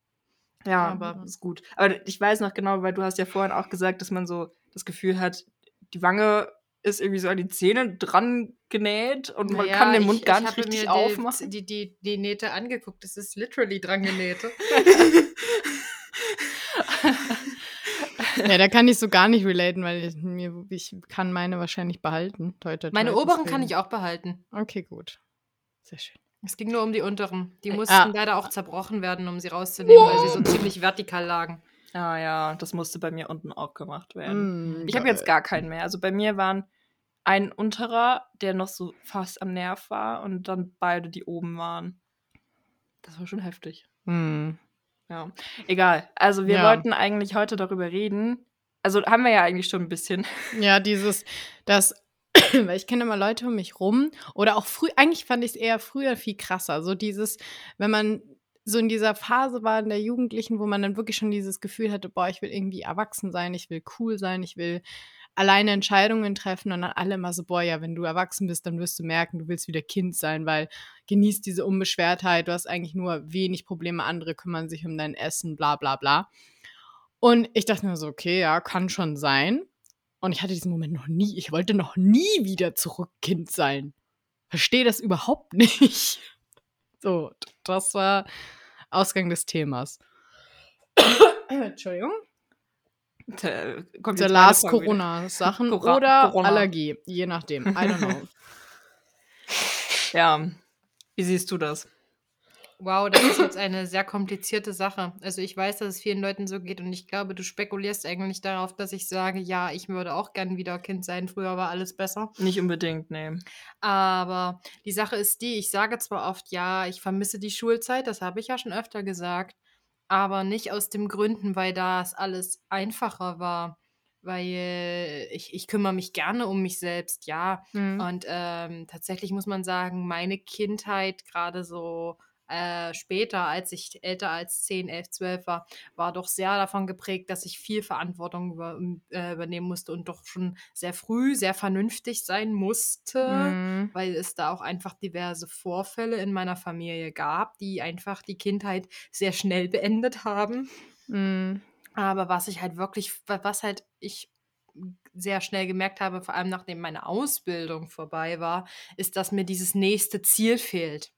So. Ja, aber- aber ist gut. Aber ich weiß noch genau, weil du hast ja vorhin auch gesagt, dass man so das Gefühl hat, die Wange ist irgendwie so an die Zähne dran genäht und man kann den Mund ich, gar ich nicht habe richtig mir aufmachen. Die, die, die, die Nähte angeguckt. Das ist literally dran genäht. Ja, da kann ich so gar nicht relaten, weil ich, mir, ich kann meine wahrscheinlich behalten. Toi, toi, toi, Meine oberen kann ich auch behalten. Okay, gut. Sehr schön. Es ging nur um die unteren. Die Äh, mussten ah. leider auch zerbrochen werden, um sie rauszunehmen, weil sie so ziemlich vertikal lagen. Ah ja, das musste bei mir unten auch gemacht werden. Mm, Ich habe jetzt gar keinen mehr. Also bei mir waren ein unterer, der noch so fast am Nerv war und dann beide, die oben waren. Das war schon heftig. Mm. Ja, egal. Also wir Ja. wollten eigentlich heute darüber reden. Also haben wir ja eigentlich schon ein bisschen. Ja, dieses, das, weil ich kenne immer Leute um mich rum oder auch früh, eigentlich fand ich es eher früher viel krasser. So dieses, wenn man so in dieser Phase war in der Jugendlichen, wo man dann wirklich schon dieses Gefühl hatte, boah, ich will irgendwie erwachsen sein, ich will cool sein, ich will alleine Entscheidungen treffen und dann alle immer so, boah, ja, wenn du erwachsen bist, dann wirst du merken, du willst wieder Kind sein, weil genießt diese Unbeschwertheit, du hast eigentlich nur wenig Probleme, andere kümmern sich um dein Essen, bla bla bla. Und ich dachte mir so, okay, ja, kann schon sein. Und ich hatte diesen Moment noch nie. Ich wollte noch nie wieder zurück Kind sein. Verstehe das überhaupt nicht. So, das war Ausgang des Themas. Entschuldigung. Äh, Kommt Der Lars. Corona-Sachen Cora- oder Corona. Allergie, je nachdem. I don't know. Ja. Wie siehst du das? Wow, das ist jetzt eine sehr komplizierte Sache. Also ich weiß, dass es vielen Leuten so geht und ich glaube, du spekulierst eigentlich darauf, dass ich sage, ja, ich würde auch gern wieder Kind sein. Früher war alles besser. Nicht unbedingt, nee. Aber die Sache ist die, ich sage zwar oft, ja, ich vermisse die Schulzeit, das habe ich ja schon öfter gesagt, aber nicht aus dem Gründen, weil das alles einfacher war. Weil ich, ich kümmere mich gerne um mich selbst, ja. Mhm. Und ähm, tatsächlich muss man sagen, meine Kindheit, gerade so äh, später, als ich älter als 10, 11, 12 war, war doch sehr davon geprägt, dass ich viel Verantwortung über, äh, übernehmen musste und doch schon sehr früh sehr vernünftig sein musste, Mhm. weil es da auch einfach diverse Vorfälle in meiner Familie gab, die einfach die Kindheit sehr schnell beendet haben. Mhm. Aber was ich halt wirklich, wa- was halt ich sehr schnell gemerkt habe, vor allem nachdem meine Ausbildung vorbei war, ist, dass mir dieses nächste Ziel fehlt.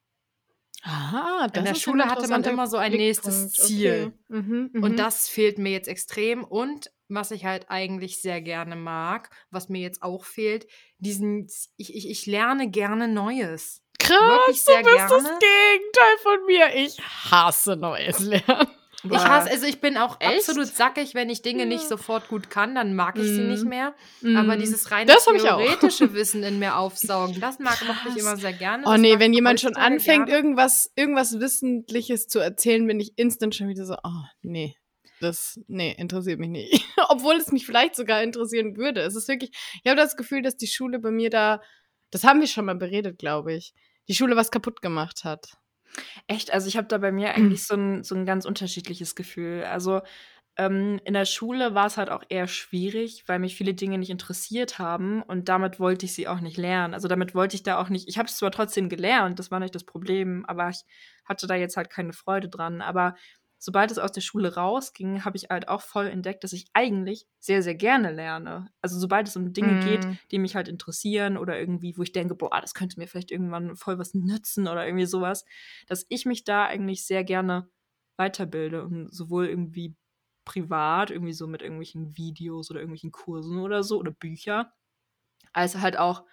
Ah, das In der ist Schule hatte man immer so ein nächstes. Ziel. Okay. Mhm, mhm. Und das fehlt mir jetzt extrem. Und was ich halt eigentlich sehr gerne mag, was mir jetzt auch fehlt, diesen, ich, ich, ich lerne gerne Neues. Krass, du bist das gerne. Gegenteil von mir. Ich hasse neues Lernen. Ich hasse, also ich bin auch Echt? absolut sackig, wenn ich Dinge nicht sofort gut kann, dann mag ich sie Mhm. nicht mehr. Aber Mm. dieses reine theoretische Wissen in mir aufsaugen, das mag, mochte ich immer sehr gerne. Oh Das nee, wenn jemand schon anfängt, gerne. irgendwas, irgendwas Wissentliches zu erzählen, bin ich instant schon wieder so, oh, nee. Das, nee, interessiert mich nicht. Obwohl es mich vielleicht sogar interessieren würde. Es ist wirklich, ich habe das Gefühl, dass die Schule bei mir da, das haben wir schon mal beredet, glaube ich, die Schule was kaputt gemacht hat. Echt, also ich habe da bei mir eigentlich so ein, so ein ganz unterschiedliches Gefühl. Also ähm, in der Schule war es halt auch eher schwierig, weil mich viele Dinge nicht interessiert haben und damit wollte ich sie auch nicht lernen. Also damit wollte ich da auch nicht, ich habe es zwar trotzdem gelernt, das war nicht das Problem, aber ich hatte da jetzt halt keine Freude dran. Aber sobald es aus der Schule rausging, habe ich halt auch voll entdeckt, dass ich eigentlich sehr, sehr gerne lerne. Also sobald es um Dinge geht, Mm. die mich halt interessieren oder irgendwie, wo ich denke, boah, das könnte mir vielleicht irgendwann voll was nützen oder irgendwie sowas, dass ich mich da eigentlich sehr gerne weiterbilde und sowohl irgendwie privat, irgendwie so mit irgendwelchen Videos oder irgendwelchen Kursen oder so oder Bücher, als halt auch,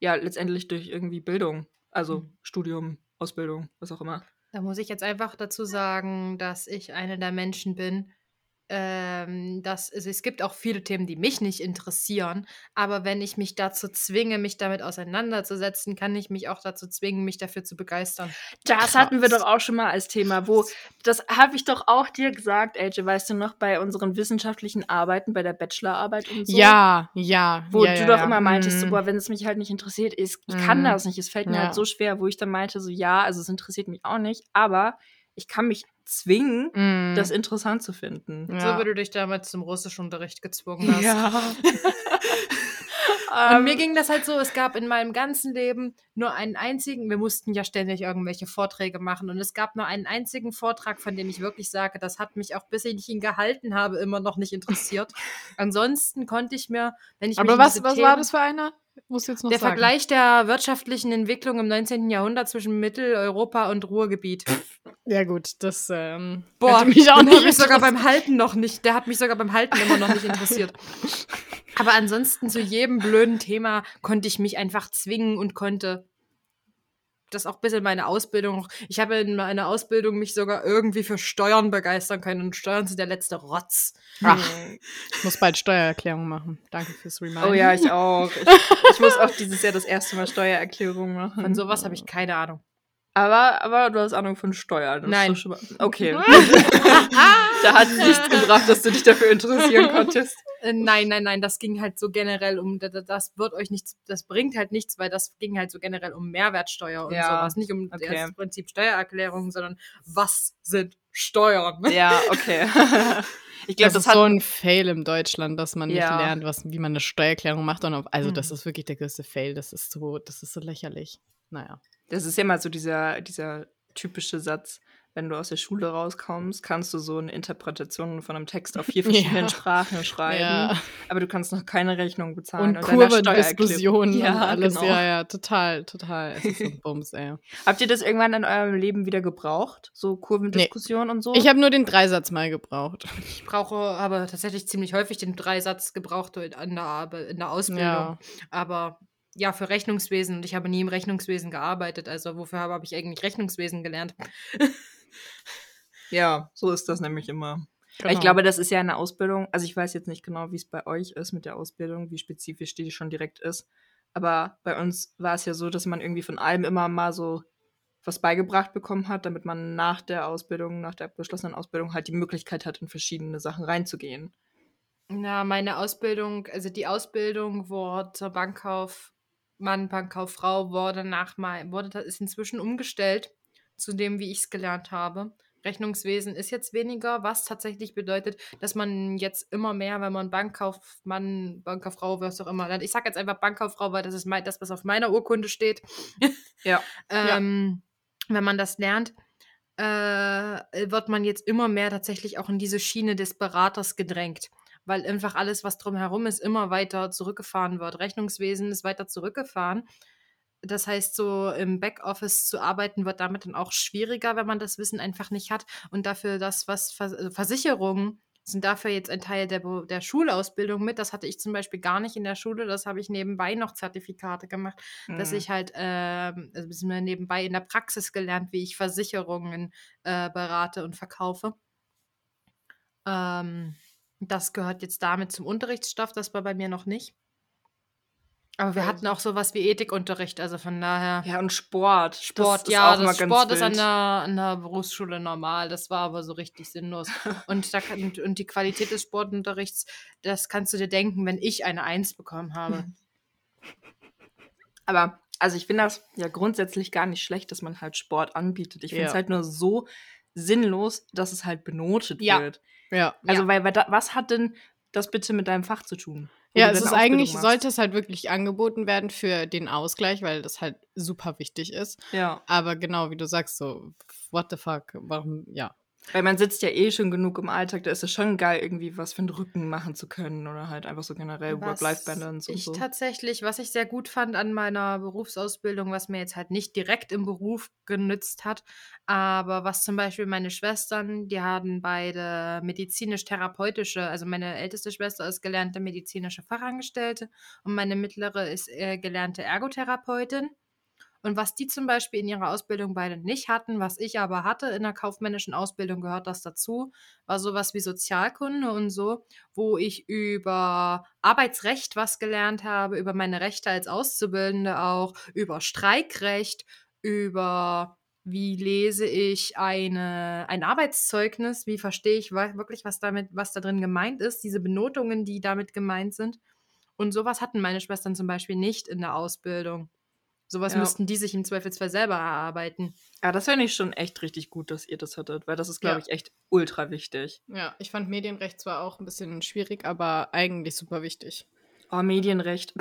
ja, letztendlich durch irgendwie Bildung, also Mhm. Studium, Ausbildung, was auch immer. Da muss ich jetzt einfach dazu sagen, dass ich eine der Menschen bin, ähm, dass also es gibt auch viele Themen, die mich nicht interessieren, aber wenn ich mich dazu zwinge, mich damit auseinanderzusetzen, kann ich mich auch dazu zwingen, mich dafür zu begeistern. Das hatten wir Krass. doch auch schon mal als Thema, wo, das habe ich doch auch dir gesagt, AJ, weißt du noch, bei unseren wissenschaftlichen Arbeiten, bei der Bachelorarbeit und so. Ja, ja. Wo ja, du ja, doch ja. immer meintest, so, Mm. boah, wenn es mich halt nicht interessiert, ist, ich kann Mhm. das nicht, es fällt mir halt so schwer, wo ich dann meinte, so, ja, also es interessiert mich auch nicht, aber ich kann mich zwingen, Mm. das interessant zu finden. Ja. So wie du dich damals zum Russischunterricht gezwungen hast. Ja. Und mir ging das halt so, es gab in meinem ganzen Leben nur einen einzigen, wir mussten ja ständig irgendwelche Vorträge machen und es gab nur einen einzigen Vortrag, von dem ich wirklich sage, das hat mich auch, bis ich ihn gehalten habe, immer noch nicht interessiert. Ansonsten konnte ich mir, wenn ich Aber was, was Themen, war das für einer? Muss jetzt noch der sagen. Vergleich der wirtschaftlichen Entwicklung im 19. Jahrhundert zwischen Mitteleuropa und Ruhrgebiet. Ja gut, das ähm, Boah, mich auch nicht mich sogar beim Halten noch nicht. Der hat mich sogar beim Halten immer noch nicht interessiert. Aber ansonsten zu jedem blöden Thema konnte ich mich einfach zwingen und konnte das auch ein bisschen meine Ausbildung. Ich habe in meiner Ausbildung mich sogar irgendwie für Steuern begeistern können. Und Steuern sind der letzte Rotz. Ach, ich muss bald Steuererklärung machen. Danke fürs Reminder. Oh ja, ich auch. Ich, ich muss auch dieses Jahr das erste Mal Steuererklärung machen. Von sowas habe ich keine Ahnung. Aber, aber du hast Ahnung von Steuern. Das Nein. okay. da hat es nichts gebracht, dass du dich dafür interessieren konntest. Äh, nein, nein, nein, das ging halt so generell um, das wird euch nichts, das bringt halt nichts, weil das ging halt so generell um Mehrwertsteuer und ja. sowas. Nicht um okay. das Prinzip Steuererklärung, sondern was sind Steuern? Ja, okay. Ich glaube, das, das, ist so ein Fail im Deutschland, dass man ja. nicht lernt, was, wie man eine Steuererklärung macht. Und auf, also, mhm. das ist wirklich der größte Fail. Das ist so, das ist so lächerlich. Naja. Das ist ja mal so dieser, dieser typische Satz, wenn du aus der Schule rauskommst, kannst du so eine Interpretation von einem Text auf vier verschiedenen ja. Sprachen schreiben, ja. aber du kannst noch keine Rechnung bezahlen. Und, und Kurvendiskussionen ja, und alles. Genau. Ja, ja, total, total. Es ist so ein Bums, ey. Habt ihr das irgendwann in eurem Leben wieder gebraucht? So Kurvendiskussionen nee. und so? Ich habe nur den Dreisatz mal gebraucht. Ich brauche aber tatsächlich ziemlich häufig den Dreisatz gebraucht in der, in der Ausbildung. Aber ja, für Rechnungswesen und ich habe nie im Rechnungswesen gearbeitet. Also wofür habe, habe ich eigentlich Rechnungswesen gelernt? ja, so ist das nämlich immer. Genau. Ich glaube, das ist ja eine Ausbildung. Also ich weiß jetzt nicht genau, wie es bei euch ist mit der Ausbildung, wie spezifisch die schon direkt ist. Aber bei uns war es ja so, dass man irgendwie von allem immer mal so was beigebracht bekommen hat, damit man nach der Ausbildung, nach der beschlossenen Ausbildung halt die Möglichkeit hat, in verschiedene Sachen reinzugehen. Na, meine Ausbildung, also die Ausbildung wurde zur Bankkauf Mann, Bankkauffrau wurde nach mal, wurde ist inzwischen umgestellt zu dem, wie ich es gelernt habe. Rechnungswesen ist jetzt weniger, was tatsächlich bedeutet, dass man jetzt immer mehr, wenn man Bankkaufmann, Bankkauffrau, was auch immer, ich sage jetzt einfach Bankkauffrau, weil das ist mein, das, was auf meiner Urkunde steht. Ja. ähm, ja. Wenn man das lernt, äh, wird man jetzt immer mehr tatsächlich auch in diese Schiene des Beraters gedrängt weil einfach alles, was drumherum ist, immer weiter zurückgefahren wird. Rechnungswesen ist weiter zurückgefahren. Das heißt, so im Backoffice zu arbeiten wird damit dann auch schwieriger, wenn man das Wissen einfach nicht hat. Und dafür das, was also Versicherungen sind dafür jetzt ein Teil der, der Schulausbildung mit. Das hatte ich zum Beispiel gar nicht in der Schule. Das habe ich nebenbei noch Zertifikate gemacht, mhm. dass ich halt äh, also nebenbei in der Praxis gelernt, wie ich Versicherungen äh, berate und verkaufe. Ähm, das gehört jetzt damit zum Unterrichtsstoff, das war bei mir noch nicht. Aber wir also. hatten auch sowas wie Ethikunterricht, also von daher. Ja, und Sport. Sport, das ja, das Sport ist an der, an der Berufsschule normal. Das war aber so richtig sinnlos. und, da kann, und die Qualität des Sportunterrichts, das kannst du dir denken, wenn ich eine Eins bekommen habe. Aber, also ich finde das ja grundsätzlich gar nicht schlecht, dass man halt Sport anbietet. Ich finde es ja. halt nur so sinnlos, dass es halt benotet ja. wird. Ja. Also, ja. weil, weil da, was hat denn das bitte mit deinem Fach zu tun? Ja, es ist eigentlich, machst? sollte es halt wirklich angeboten werden für den Ausgleich, weil das halt super wichtig ist. Ja. Aber genau, wie du sagst, so, what the fuck, warum, ja. Weil man sitzt ja eh schon genug im Alltag, da ist es schon geil, irgendwie was für den Rücken machen zu können oder halt einfach so generell Work-Life-Balance und ich so. tatsächlich, was ich sehr gut fand an meiner Berufsausbildung, was mir jetzt halt nicht direkt im Beruf genützt hat, aber was zum Beispiel meine Schwestern, die haben beide medizinisch-therapeutische, also meine älteste Schwester ist gelernte medizinische Fachangestellte und meine mittlere ist äh, gelernte Ergotherapeutin. Und was die zum Beispiel in ihrer Ausbildung beide nicht hatten, was ich aber hatte in der kaufmännischen Ausbildung, gehört das dazu, war sowas wie Sozialkunde und so, wo ich über Arbeitsrecht was gelernt habe, über meine Rechte als Auszubildende auch, über Streikrecht, über wie lese ich eine, ein Arbeitszeugnis, wie verstehe ich wirklich, was damit, was da drin gemeint ist, diese Benotungen, die damit gemeint sind. Und sowas hatten meine Schwestern zum Beispiel nicht in der Ausbildung. Sowas ja. müssten die sich im Zweifelsfall selber erarbeiten. Ja, das fände ich schon echt richtig gut, dass ihr das hattet, weil das ist, glaube ja. ich, echt ultra wichtig. Ja, ich fand Medienrecht zwar auch ein bisschen schwierig, aber eigentlich super wichtig. Oh, Medienrecht.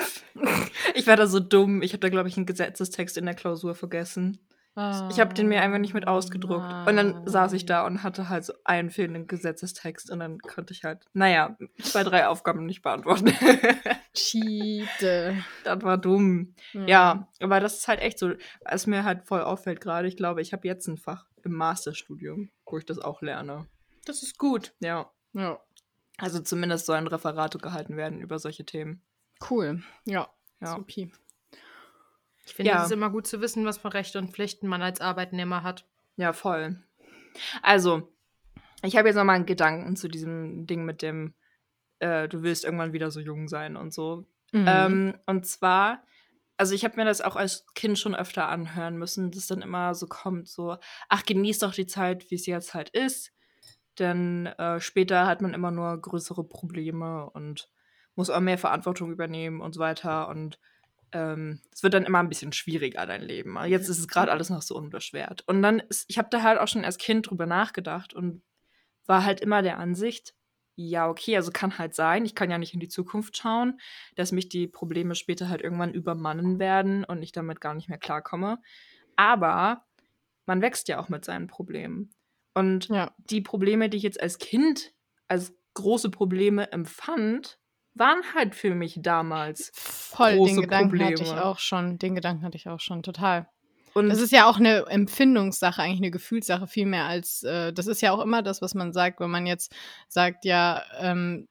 ich war da so dumm. Ich habe da, glaube ich, einen Gesetzestext in der Klausur vergessen. Ich habe den mir einfach nicht mit ausgedruckt. Und dann saß ich da und hatte halt so einen fehlenden Gesetzestext und dann konnte ich halt, naja, zwei, drei Aufgaben nicht beantworten. Cheat. Das war dumm. Mhm. Ja, aber das ist halt echt so, was mir halt voll auffällt gerade. Ich glaube, ich habe jetzt ein Fach im Masterstudium, wo ich das auch lerne. Das ist gut. Ja. Ja. Also zumindest sollen Referate gehalten werden über solche Themen. Cool. Ja. Ja. Supi. Ich finde, Ja. es ist immer gut zu wissen, was für Rechte und Pflichten man als Arbeitnehmer hat. Ja, voll. Also, ich habe jetzt nochmal einen Gedanken zu diesem Ding mit dem, äh, du willst irgendwann wieder so jung sein und so. Mhm. Ähm, und zwar, also ich habe mir das auch als Kind schon öfter anhören müssen, dass dann immer so kommt, so, ach, genieß doch die Zeit, wie es jetzt halt ist. Denn äh, später hat man immer nur größere Probleme und muss auch mehr Verantwortung übernehmen und so weiter. Und ähm, es wird dann immer ein bisschen schwieriger, dein Leben. Aber Jetzt ist es gerade alles noch so unbeschwert. Und dann, ist, ich habe da halt auch schon als Kind drüber nachgedacht und war halt immer der Ansicht, ja, okay, also kann halt sein, ich kann ja nicht in die Zukunft schauen, dass mich die Probleme später halt irgendwann übermannen werden und ich damit gar nicht mehr klarkomme. Aber man wächst ja auch mit seinen Problemen. Und Ja. die Probleme, die ich jetzt als Kind als große Probleme empfand, waren halt für mich damals Voll, große den Gedanken hatte ich Probleme. auch schon. Den Gedanken hatte ich auch schon, total. Und Das ist ja auch eine Empfindungssache, eigentlich eine Gefühlssache, viel mehr als, äh, das ist ja auch immer das, was man sagt, wenn man jetzt sagt, ja, ähm,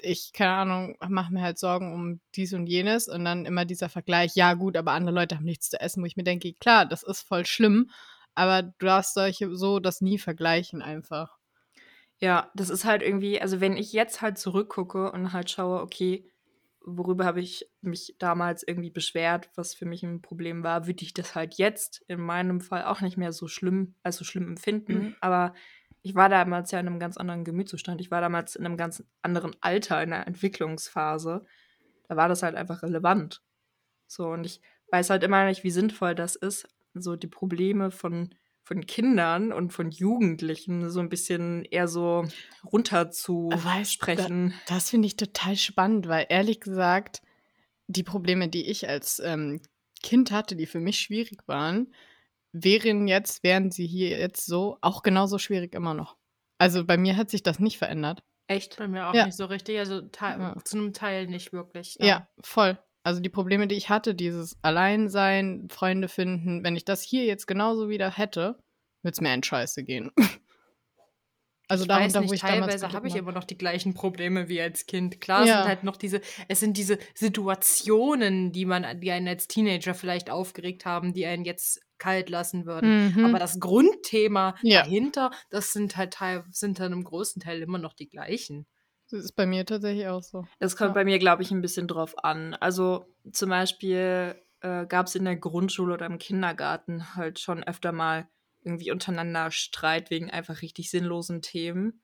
ich, keine Ahnung, mache mir halt Sorgen um dies und jenes und dann immer dieser Vergleich, ja gut, aber andere Leute haben nichts zu essen, wo ich mir denke, klar, das ist voll schlimm, aber du darfst solche so das nie vergleichen einfach. Ja, das ist halt irgendwie, also wenn ich jetzt halt zurückgucke und halt schaue, okay, worüber habe ich mich damals irgendwie beschwert, was für mich ein Problem war, würde ich das halt jetzt in meinem Fall auch nicht mehr so schlimm, als so schlimm empfinden. Aber ich war damals ja in einem ganz anderen Gemütszustand. Ich war damals in einem ganz anderen Alter, in der Entwicklungsphase. Da war das halt einfach relevant. So, und ich weiß halt immer nicht, wie sinnvoll das ist, so die Probleme von, von Kindern und von Jugendlichen so ein bisschen eher so runter zu Weißt sprechen. Das finde ich total spannend, weil ehrlich gesagt, die Probleme, die ich als ähm, Kind hatte, die für mich schwierig waren, wären jetzt, wären sie hier jetzt so, auch genauso schwierig immer noch. Also bei mir hat sich das nicht verändert. Echt? Bei mir auch Ja. nicht so richtig. Also Ja. zu einem Teil nicht wirklich. Ja. voll. Also die Probleme, die ich hatte, dieses Alleinsein, Freunde finden, wenn ich das hier jetzt genauso wieder hätte, würde es mir ein Scheiße gehen. Also ich darunter, nicht, wo ich damals teilweise habe ich immer noch die gleichen Probleme wie als Kind. Klar, es Ja. sind halt noch diese, es sind diese Situationen, die man, die einen als Teenager vielleicht aufgeregt haben, die einen jetzt kalt lassen würden. Mhm. Aber das Grundthema Ja. dahinter, das sind halt teil, sind dann im größten Teil immer noch die gleichen. Das ist bei mir tatsächlich auch so. Das kommt Ja. bei mir, glaube ich, ein bisschen drauf an. Also zum Beispiel äh, gab es in der Grundschule oder im Kindergarten halt schon öfter mal irgendwie untereinander Streit wegen einfach richtig sinnlosen Themen.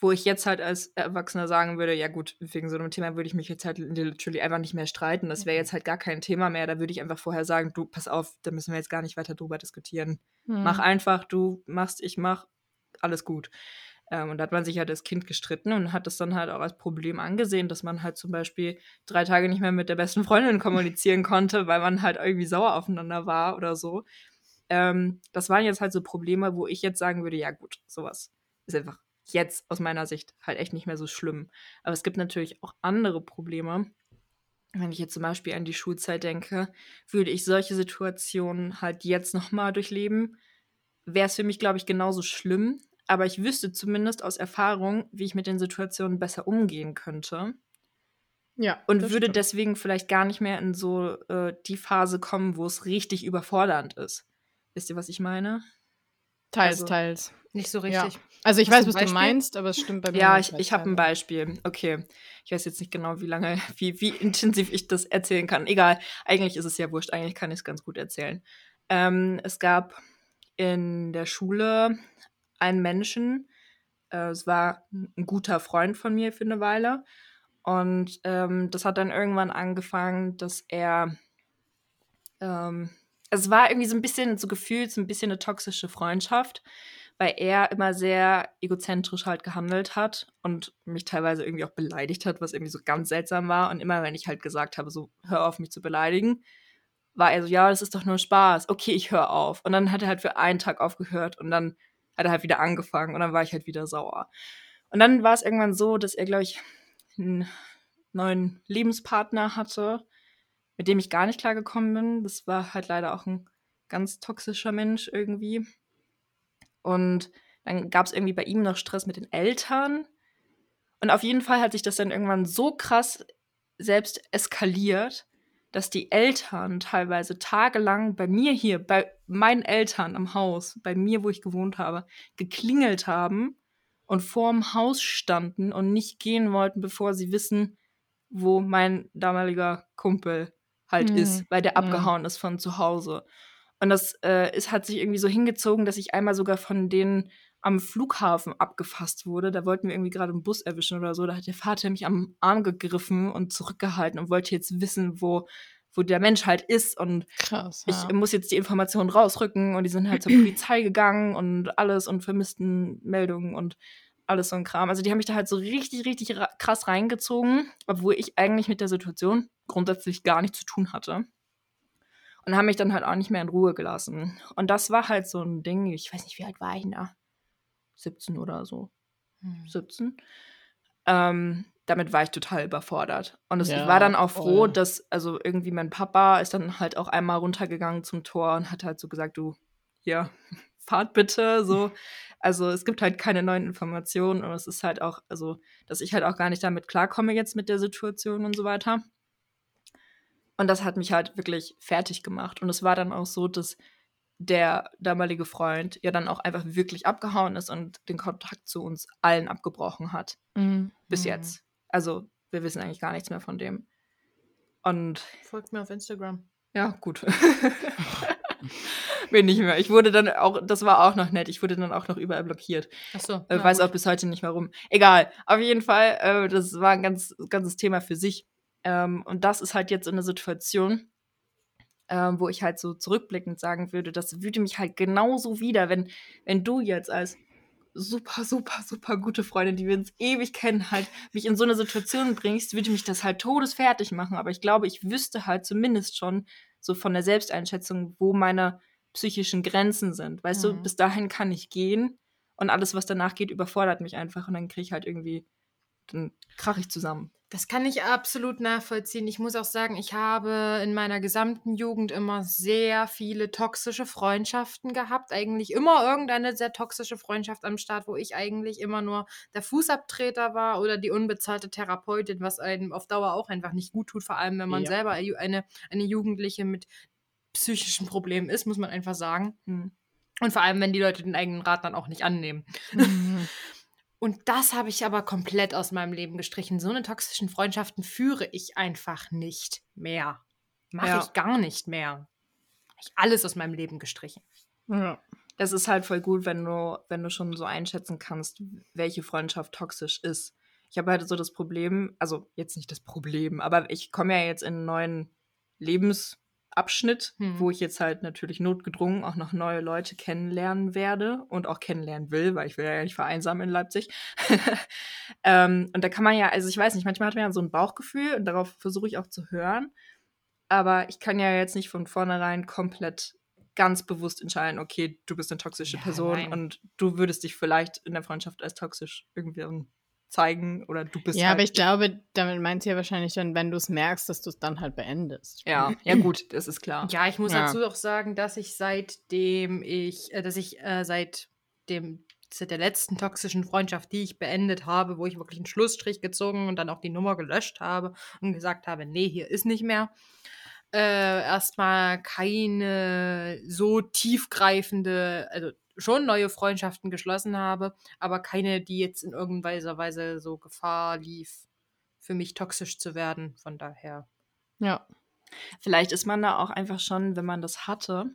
Wo ich jetzt halt als Erwachsener sagen würde, ja gut, wegen so einem Thema würde ich mich jetzt halt literally einfach nicht mehr streiten. Das wäre jetzt halt gar kein Thema mehr. Da würde ich einfach vorher sagen, du, pass auf, da müssen wir jetzt gar nicht weiter drüber diskutieren. Mach Mhm. einfach, du machst, ich mach, alles gut. Ähm, und da hat man sich halt als Kind gestritten und hat das dann halt auch als Problem angesehen, dass man halt zum Beispiel drei Tage nicht mehr mit der besten Freundin kommunizieren konnte, weil man halt irgendwie sauer aufeinander war oder so. Ähm, das waren jetzt halt so Probleme, wo ich jetzt sagen würde, ja gut, sowas ist einfach jetzt aus meiner Sicht halt echt nicht mehr so schlimm. Aber es gibt natürlich auch andere Probleme. Wenn ich jetzt zum Beispiel an die Schulzeit denke, würde ich solche Situationen halt jetzt nochmal durchleben, wäre es für mich, glaube ich, genauso schlimm. Aber ich wüsste zumindest aus Erfahrung, wie ich mit den Situationen besser umgehen könnte. Ja. Und würde stimmt. deswegen vielleicht gar nicht mehr in so äh, die Phase kommen, wo es richtig überfordernd ist. Wisst ihr, was ich meine? Teils, also- teils. Nicht so Ja. richtig. Also ich Hast weiß, was du meinst, aber es stimmt bei mir. Ja, nicht ich, ich habe ein. Beispiel. Okay. Ich weiß jetzt nicht genau, wie lange, wie, wie intensiv ich das erzählen kann. Egal. Eigentlich ist es ja wurscht. Eigentlich kann ich es ganz gut erzählen. Ähm, es gab in der Schule einen Menschen, äh, es war ein guter Freund von mir für eine Weile. Und ähm, das hat dann irgendwann angefangen, dass er. Ähm, es war irgendwie so ein bisschen so gefühlt, so ein bisschen eine toxische Freundschaft, weil er immer sehr egozentrisch halt gehandelt hat und mich teilweise irgendwie auch beleidigt hat, was irgendwie so ganz seltsam war. Und immer, wenn ich halt gesagt habe, so, hör auf, mich zu beleidigen, war er so, ja, das ist doch nur Spaß. Okay, ich höre auf. Und dann hat er halt für einen Tag aufgehört und dann hat er halt wieder angefangen und dann war ich halt wieder sauer. Und dann war es irgendwann so, dass er, glaube ich, einen neuen Lebenspartner hatte, mit dem ich gar nicht klargekommen bin. Das war halt leider auch ein ganz toxischer Mensch irgendwie. Und dann gab es irgendwie bei ihm noch Stress mit den Eltern. Und auf jeden Fall hat sich das dann irgendwann so krass selbst eskaliert, dass die Eltern teilweise tagelang bei mir hier, bei meinen Eltern am Haus, bei mir, wo ich gewohnt habe, geklingelt haben und vorm Haus standen und nicht gehen wollten, bevor sie wissen, wo mein damaliger Kumpel halt mhm. ist, weil der abgehauen ist von zu Hause. Und das äh, ist, hat sich irgendwie so hingezogen, dass ich einmal sogar von denen am Flughafen abgefasst wurde. Da wollten wir irgendwie gerade einen Bus erwischen oder so. Da hat der Vater mich am Arm gegriffen und zurückgehalten und wollte jetzt wissen, wo, wo der Mensch halt ist. Und Krass, ja. ich muss jetzt die Informationen rausrücken. Und die sind halt zur Polizei gegangen und alles und vermissten Meldungen und alles so ein Kram. Also die haben mich da halt so richtig, richtig krass reingezogen, obwohl ich eigentlich mit der Situation grundsätzlich gar nichts zu tun hatte. Und haben mich dann halt auch nicht mehr in Ruhe gelassen. Und das war halt so ein Ding, ich weiß nicht, wie alt war ich da? 17 oder so. Hm. 17. Ähm, damit war ich total überfordert. Und es, ja, ich war dann auch froh, voll. dass, also irgendwie mein Papa ist dann halt auch einmal runtergegangen zum Tor und hat halt so gesagt, du, hier, fahrt bitte, so. Also es gibt halt keine neuen Informationen und es ist halt auch, also, dass ich halt auch gar nicht damit klarkomme jetzt mit der Situation und so weiter. Und das hat mich halt wirklich fertig gemacht. Und es war dann auch so, dass der damalige Freund ja dann auch einfach wirklich abgehauen ist und den Kontakt zu uns allen abgebrochen hat. Mhm. Bis mhm. jetzt. Also, wir wissen eigentlich gar nichts mehr von dem. Und. Folgt mir auf Instagram. Ja, gut. Bin nicht mehr. Ich wurde dann auch, das war auch noch nett, ich wurde dann auch noch überall blockiert. Ach so. Äh, weiß gut. auch bis heute nicht warum. Egal. Auf jeden Fall, äh, das war ein ganz, ganzes Thema für sich. Ähm, und das ist halt jetzt in einer Situation, ähm, wo ich halt so zurückblickend sagen würde, das würde mich halt genauso wieder, wenn, wenn du jetzt als super, super, super gute Freundin, die wir uns ewig kennen, halt mich in so eine Situation bringst, würde mich das halt todesfertig machen. Aber ich glaube, ich wüsste halt zumindest schon so von der Selbsteinschätzung, wo meine psychischen Grenzen sind. Weißt mhm. du, bis dahin kann ich gehen und alles, was danach geht, überfordert mich einfach und dann kriege ich halt irgendwie, dann krach ich zusammen. Das kann ich absolut nachvollziehen. Ich muss auch sagen, ich habe in meiner gesamten Jugend immer sehr viele toxische Freundschaften gehabt. Eigentlich immer irgendeine sehr toxische Freundschaft am Start, wo ich eigentlich immer nur der Fußabtreter war oder die unbezahlte Therapeutin, was einem auf Dauer auch einfach nicht gut tut, vor allem wenn man ja. selber eine, eine Jugendliche mit psychischen Problemen ist, muss man einfach sagen. Hm. Und vor allem, wenn die Leute den eigenen Rat dann auch nicht annehmen. Mhm. Und das habe ich aber komplett aus meinem Leben gestrichen. So eine toxischen Freundschaften führe ich einfach nicht mehr. Mache ja. ich gar nicht mehr. Habe ich alles aus meinem Leben gestrichen. Ja. Es ist halt voll gut, wenn du, wenn du schon so einschätzen kannst, welche Freundschaft toxisch ist. Ich habe halt so das Problem, also jetzt nicht das Problem, aber ich komme ja jetzt in einen neuen Lebens, Abschnitt, hm. wo ich jetzt halt natürlich notgedrungen auch noch neue Leute kennenlernen werde und auch kennenlernen will, weil ich will ja nicht vereinsamen in Leipzig. ähm, und da kann man ja, also ich weiß nicht, manchmal hat man ja so ein Bauchgefühl und darauf versuche ich auch zu hören. Aber ich kann ja jetzt nicht von vornherein komplett ganz bewusst entscheiden, okay, du bist eine toxische ja, Person nein. und du würdest dich vielleicht in der Freundschaft als toxisch irgendwie zeigen oder du bist. Ja, halt aber ich glaube, damit meint sie ja wahrscheinlich dann, wenn du es merkst, dass du es dann halt beendest. Ja, ja gut, das ist klar. Ja, ich muss ja. dazu auch sagen, dass ich seitdem ich, äh, dass ich äh, seit dem seit der letzten toxischen Freundschaft, die ich beendet habe, wo ich wirklich einen Schlussstrich gezogen und dann auch die Nummer gelöscht habe und gesagt habe, nee, hier ist nicht mehr. Äh, erstmal keine so tiefgreifende, also schon neue Freundschaften geschlossen habe, aber keine, die jetzt in irgendeiner Weise so Gefahr lief, für mich toxisch zu werden. Von daher. Ja. Vielleicht ist man da auch einfach schon, wenn man das hatte,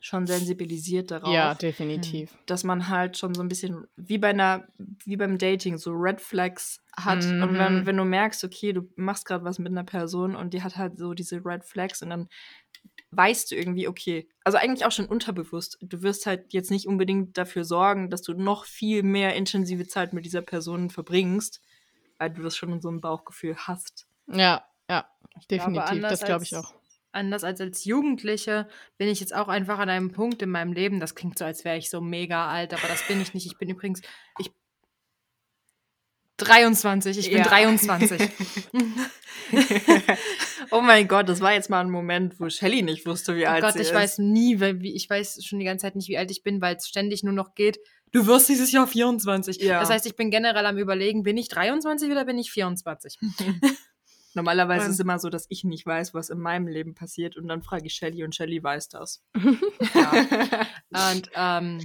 schon sensibilisiert darauf. Ja, definitiv. Dass man halt schon so ein bisschen wie bei einer, wie beim Dating, so Red Flags hat. Mhm. Und wenn, wenn du merkst, okay, du machst gerade was mit einer Person und die hat halt so diese Red Flags und dann weißt du irgendwie, okay, also eigentlich auch schon unterbewusst, du wirst halt jetzt nicht unbedingt dafür sorgen, dass du noch viel mehr intensive Zeit mit dieser Person verbringst, weil du das schon in so einem Bauchgefühl hast. Ja, ja, definitiv, glaube, das glaube ich auch. Anders als als Jugendliche bin ich jetzt auch einfach an einem Punkt in meinem Leben, das klingt so, als wäre ich so mega alt, aber das bin ich nicht. Ich bin übrigens, ich 23, ich bin ja. 23. oh mein Gott, das war jetzt mal ein Moment, wo Shelly nicht wusste, wie oh alt Gott, sie ist. Oh Gott, ich weiß nie, wie, ich weiß schon die ganze Zeit nicht, wie alt ich bin, weil es ständig nur noch geht. Du wirst dieses Jahr 24. Ja. Das heißt, ich bin generell am überlegen, bin ich 23 oder bin ich 24? Normalerweise und ist es immer so, dass ich nicht weiß, was in meinem Leben passiert und dann frage ich Shelly und Shelly weiß das. ja. Und ähm,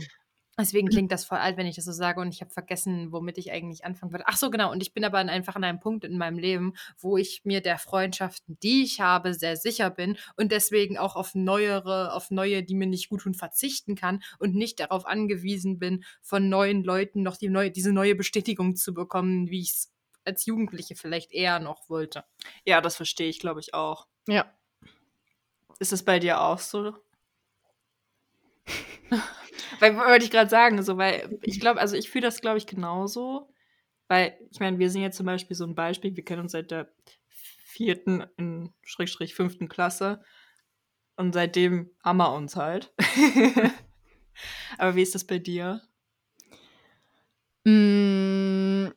Deswegen klingt das voll alt, wenn ich das so sage und ich habe vergessen, womit ich eigentlich anfangen würde. Ach so, genau. Und ich bin aber einfach an einem Punkt in meinem Leben, wo ich mir der Freundschaften, die ich habe, sehr sicher bin und deswegen auch auf neuere, auf neue, die mir nicht gut tun, verzichten kann und nicht darauf angewiesen bin, von neuen Leuten noch die neue, diese neue Bestätigung zu bekommen, wie ich es als Jugendliche vielleicht eher noch wollte. Ja, das verstehe ich, glaube ich, auch. Ja. Ist es bei dir auch so? weil wollte ich gerade sagen, so, weil ich glaube, also ich fühle das, glaube ich, genauso. Weil, ich meine, wir sind jetzt zum Beispiel so ein Beispiel, wir kennen uns seit der vierten, in Schrägstrich fünften Klasse. Und seitdem haben wir uns halt. Aber wie ist das bei dir? Mm,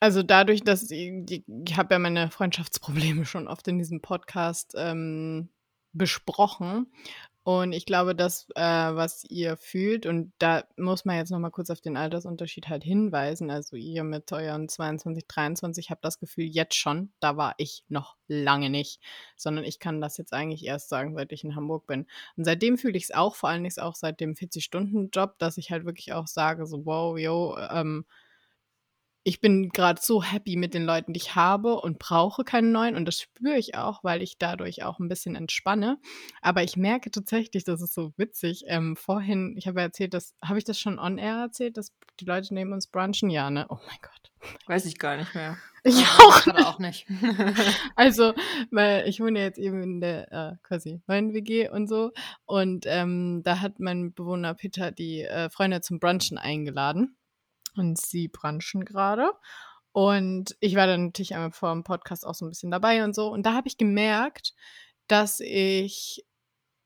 also dadurch, dass ich, ich habe ja meine Freundschaftsprobleme schon oft in diesem Podcast ähm, besprochen. Und ich glaube, das, äh, was ihr fühlt, und da muss man jetzt nochmal kurz auf den Altersunterschied halt hinweisen. Also ihr mit euren 22, 23 habt das Gefühl jetzt schon, da war ich noch lange nicht, sondern ich kann das jetzt eigentlich erst sagen, seit ich in Hamburg bin. Und seitdem fühle ich es auch, vor allen Dingen auch seit dem 40-Stunden-Job, dass ich halt wirklich auch sage, so wow, yo, ähm, ich bin gerade so happy mit den Leuten, die ich habe und brauche keinen neuen. Und das spüre ich auch, weil ich dadurch auch ein bisschen entspanne. Aber ich merke tatsächlich, das ist so witzig. Ähm, vorhin, ich habe ja erzählt, dass, habe ich das schon on air erzählt, dass die Leute neben uns brunchen? Ja, ne? Oh mein Gott. Weiß ich gar nicht mehr. Ich auch, auch nicht. also, weil ich wohne jetzt eben in der äh, quasi neuen WG und so. Und ähm, da hat mein Bewohner Peter die äh, Freunde zum Brunchen eingeladen und sie brunchen gerade. Und ich war dann natürlich einmal vor dem Podcast auch so ein bisschen dabei und so. Und da habe ich gemerkt, dass ich,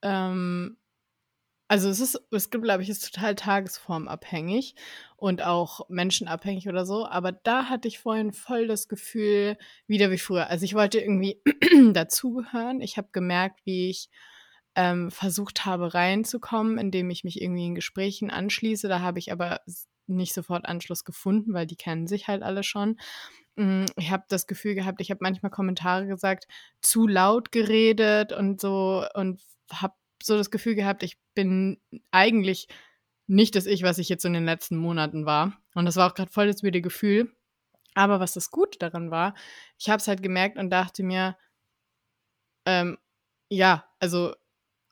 ähm, also es ist, es gibt, glaube ich, ist total tagesformabhängig und auch menschenabhängig oder so. Aber da hatte ich vorhin voll das Gefühl, wieder wie früher. Also ich wollte irgendwie dazugehören. Ich habe gemerkt, wie ich ähm, versucht habe reinzukommen, indem ich mich irgendwie in Gesprächen anschließe. Da habe ich aber nicht sofort Anschluss gefunden, weil die kennen sich halt alle schon. Hm, ich habe das Gefühl gehabt, ich habe manchmal Kommentare gesagt, zu laut geredet und so und habe so das Gefühl gehabt, ich bin eigentlich nicht das Ich, was ich jetzt in den letzten Monaten war. Und das war auch gerade voll das wilde Gefühl. Aber was das Gute daran war, ich habe es halt gemerkt und dachte mir, ähm, ja, also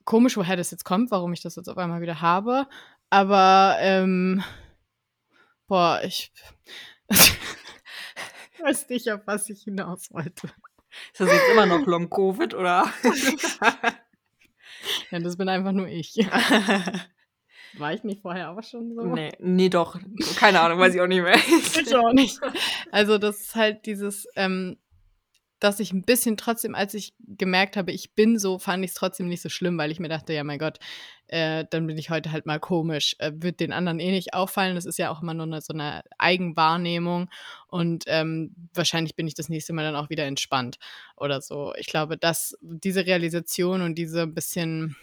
komisch, woher das jetzt kommt, warum ich das jetzt auf einmal wieder habe. Aber ähm, Boah, ich weiß nicht, auf was ich hinaus wollte. Ist das jetzt immer noch Long Covid oder? ja, das bin einfach nur ich. War ich nicht vorher auch schon so? Nee, nee, doch. Keine Ahnung, weiß ich auch nicht mehr. ich auch nicht. Also, das ist halt dieses, ähm, dass ich ein bisschen trotzdem, als ich gemerkt habe, ich bin so, fand ich es trotzdem nicht so schlimm, weil ich mir dachte, ja, mein Gott, äh, dann bin ich heute halt mal komisch. Äh, wird den anderen eh nicht auffallen. Das ist ja auch immer nur eine, so eine Eigenwahrnehmung. Und ähm, wahrscheinlich bin ich das nächste Mal dann auch wieder entspannt oder so. Ich glaube, dass diese Realisation und diese bisschen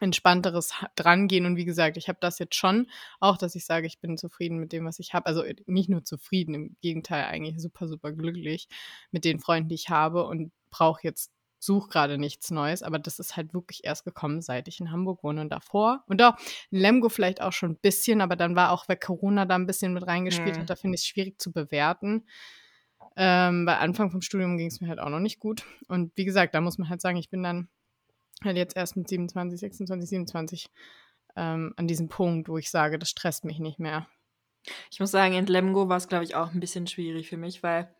entspannteres drangehen. Und wie gesagt, ich habe das jetzt schon auch, dass ich sage, ich bin zufrieden mit dem, was ich habe. Also äh, nicht nur zufrieden, im Gegenteil eigentlich super, super glücklich mit den Freunden, die ich habe und brauche jetzt, suche gerade nichts Neues. Aber das ist halt wirklich erst gekommen, seit ich in Hamburg wohne und davor. Und auch in Lemgo vielleicht auch schon ein bisschen, aber dann war auch, weil Corona da ein bisschen mit reingespielt mhm. hat, da finde ich es schwierig zu bewerten. Ähm, bei Anfang vom Studium ging es mir halt auch noch nicht gut. Und wie gesagt, da muss man halt sagen, ich bin dann halt jetzt erst mit 27, 26, 27 ähm, an diesem Punkt, wo ich sage, das stresst mich nicht mehr. Ich muss sagen, in Lemgo war es, glaube ich, auch ein bisschen schwierig für mich, weil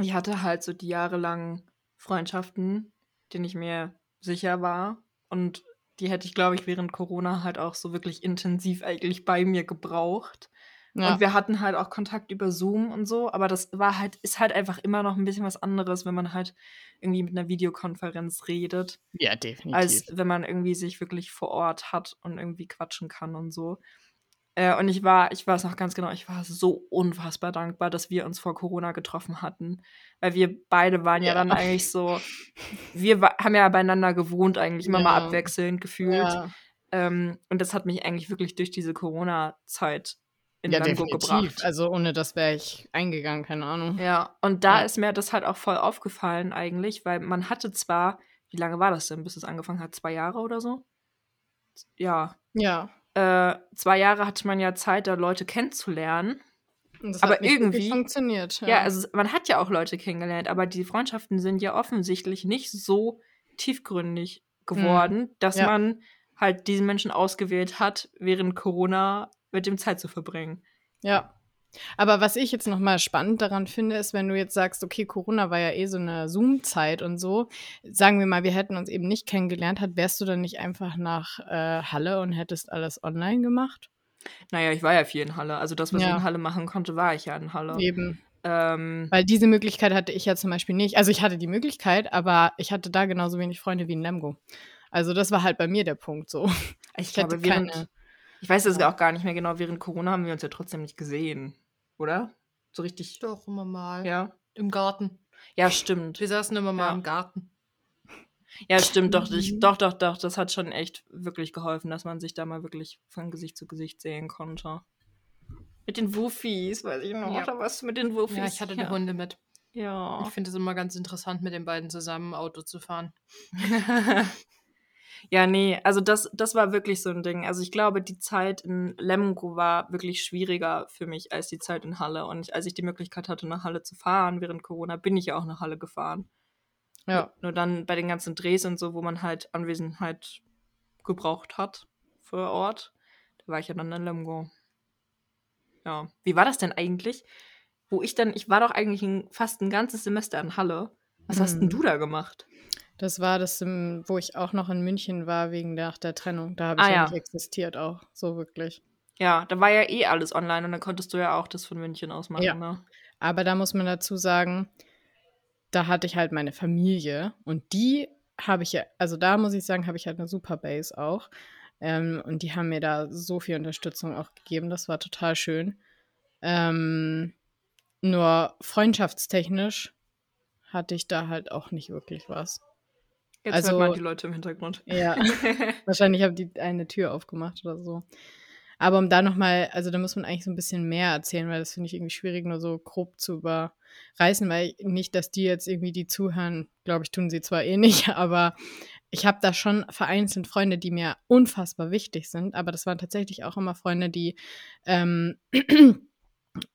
ich hatte halt so die jahrelangen Freundschaften, denen ich mir sicher war. Und die hätte ich, glaube ich, während Corona halt auch so wirklich intensiv eigentlich bei mir gebraucht. Ja. Und wir hatten halt auch Kontakt über Zoom und so, aber das war halt, ist halt einfach immer noch ein bisschen was anderes, wenn man halt irgendwie mit einer Videokonferenz redet. Ja, definitiv. Als wenn man irgendwie sich wirklich vor Ort hat und irgendwie quatschen kann und so. Äh, und ich war, ich weiß noch ganz genau, ich war so unfassbar dankbar, dass wir uns vor Corona getroffen hatten. Weil wir beide waren ja, ja dann eigentlich so, wir haben ja beieinander gewohnt, eigentlich immer ja. mal abwechselnd gefühlt. Ja. Ähm, und das hat mich eigentlich wirklich durch diese Corona-Zeit in ja, definitiv. gebracht. Also ohne das wäre ich eingegangen, keine Ahnung. Ja, und da ja. ist mir das halt auch voll aufgefallen eigentlich, weil man hatte zwar, wie lange war das denn, bis es angefangen hat? Zwei Jahre oder so? Ja. Ja äh, zwei Jahre hatte man ja Zeit, da Leute kennenzulernen. aber irgendwie funktioniert. Ja. ja. also man hat ja auch Leute kennengelernt, aber die Freundschaften sind ja offensichtlich nicht so tiefgründig geworden, mhm. dass ja. man halt diesen Menschen ausgewählt hat, während Corona mit dem Zeit zu verbringen. Ja. Aber was ich jetzt nochmal spannend daran finde, ist, wenn du jetzt sagst, okay, Corona war ja eh so eine Zoom-Zeit und so. Sagen wir mal, wir hätten uns eben nicht kennengelernt, hat, wärst du dann nicht einfach nach äh, Halle und hättest alles online gemacht? Naja, ich war ja viel in Halle. Also das, was ja. ich in Halle machen konnte, war ich ja in Halle. Eben. Ähm, Weil diese Möglichkeit hatte ich ja zum Beispiel nicht. Also ich hatte die Möglichkeit, aber ich hatte da genauso wenig Freunde wie in Lemgo. Also das war halt bei mir der Punkt so. Ich, ich glaube, während, ich weiß es ja. auch gar nicht mehr genau, während Corona haben wir uns ja trotzdem nicht gesehen oder? So richtig. Doch, immer mal. Ja. Im Garten. Ja, stimmt. Wir saßen immer mal ja. im Garten. Ja, stimmt, doch, ich, doch, doch, doch. Das hat schon echt wirklich geholfen, dass man sich da mal wirklich von Gesicht zu Gesicht sehen konnte. Mit den Wuffies, weiß ich noch. Ja. Oder was mit den Wuffies? Ja, ich hatte die Hunde mit. Ja. Ich finde es immer ganz interessant, mit den beiden zusammen Auto zu fahren. Ja, nee, also das, das war wirklich so ein Ding. Also ich glaube, die Zeit in Lemgo war wirklich schwieriger für mich als die Zeit in Halle. Und als ich die Möglichkeit hatte, nach Halle zu fahren während Corona, bin ich ja auch nach Halle gefahren. Ja. Nur dann bei den ganzen Drehs und so, wo man halt Anwesenheit gebraucht hat vor Ort, da war ich ja dann in Lemgo. Ja. Wie war das denn eigentlich? Wo ich dann, ich war doch eigentlich ein, fast ein ganzes Semester in Halle. Was hm. hast denn hm. du da gemacht? Das war das, wo ich auch noch in München war wegen der, der Trennung. Da habe ich ah, ja, ja nicht existiert auch, so wirklich. Ja, da war ja eh alles online und dann konntest du ja auch das von München aus machen. Ja. Ne? Aber da muss man dazu sagen, da hatte ich halt meine Familie und die habe ich ja, also da muss ich sagen, habe ich halt eine super Base auch. Ähm, und die haben mir da so viel Unterstützung auch gegeben. Das war total schön. Ähm, nur freundschaftstechnisch hatte ich da halt auch nicht wirklich was. Jetzt also, hört man die Leute im Hintergrund. Ja. Wahrscheinlich haben die eine Tür aufgemacht oder so. Aber um da nochmal, also da muss man eigentlich so ein bisschen mehr erzählen, weil das finde ich irgendwie schwierig, nur so grob zu überreißen, weil nicht, dass die jetzt irgendwie die zuhören, glaube ich, tun sie zwar eh nicht, aber ich habe da schon vereinzelt Freunde, die mir unfassbar wichtig sind, aber das waren tatsächlich auch immer Freunde, die ähm,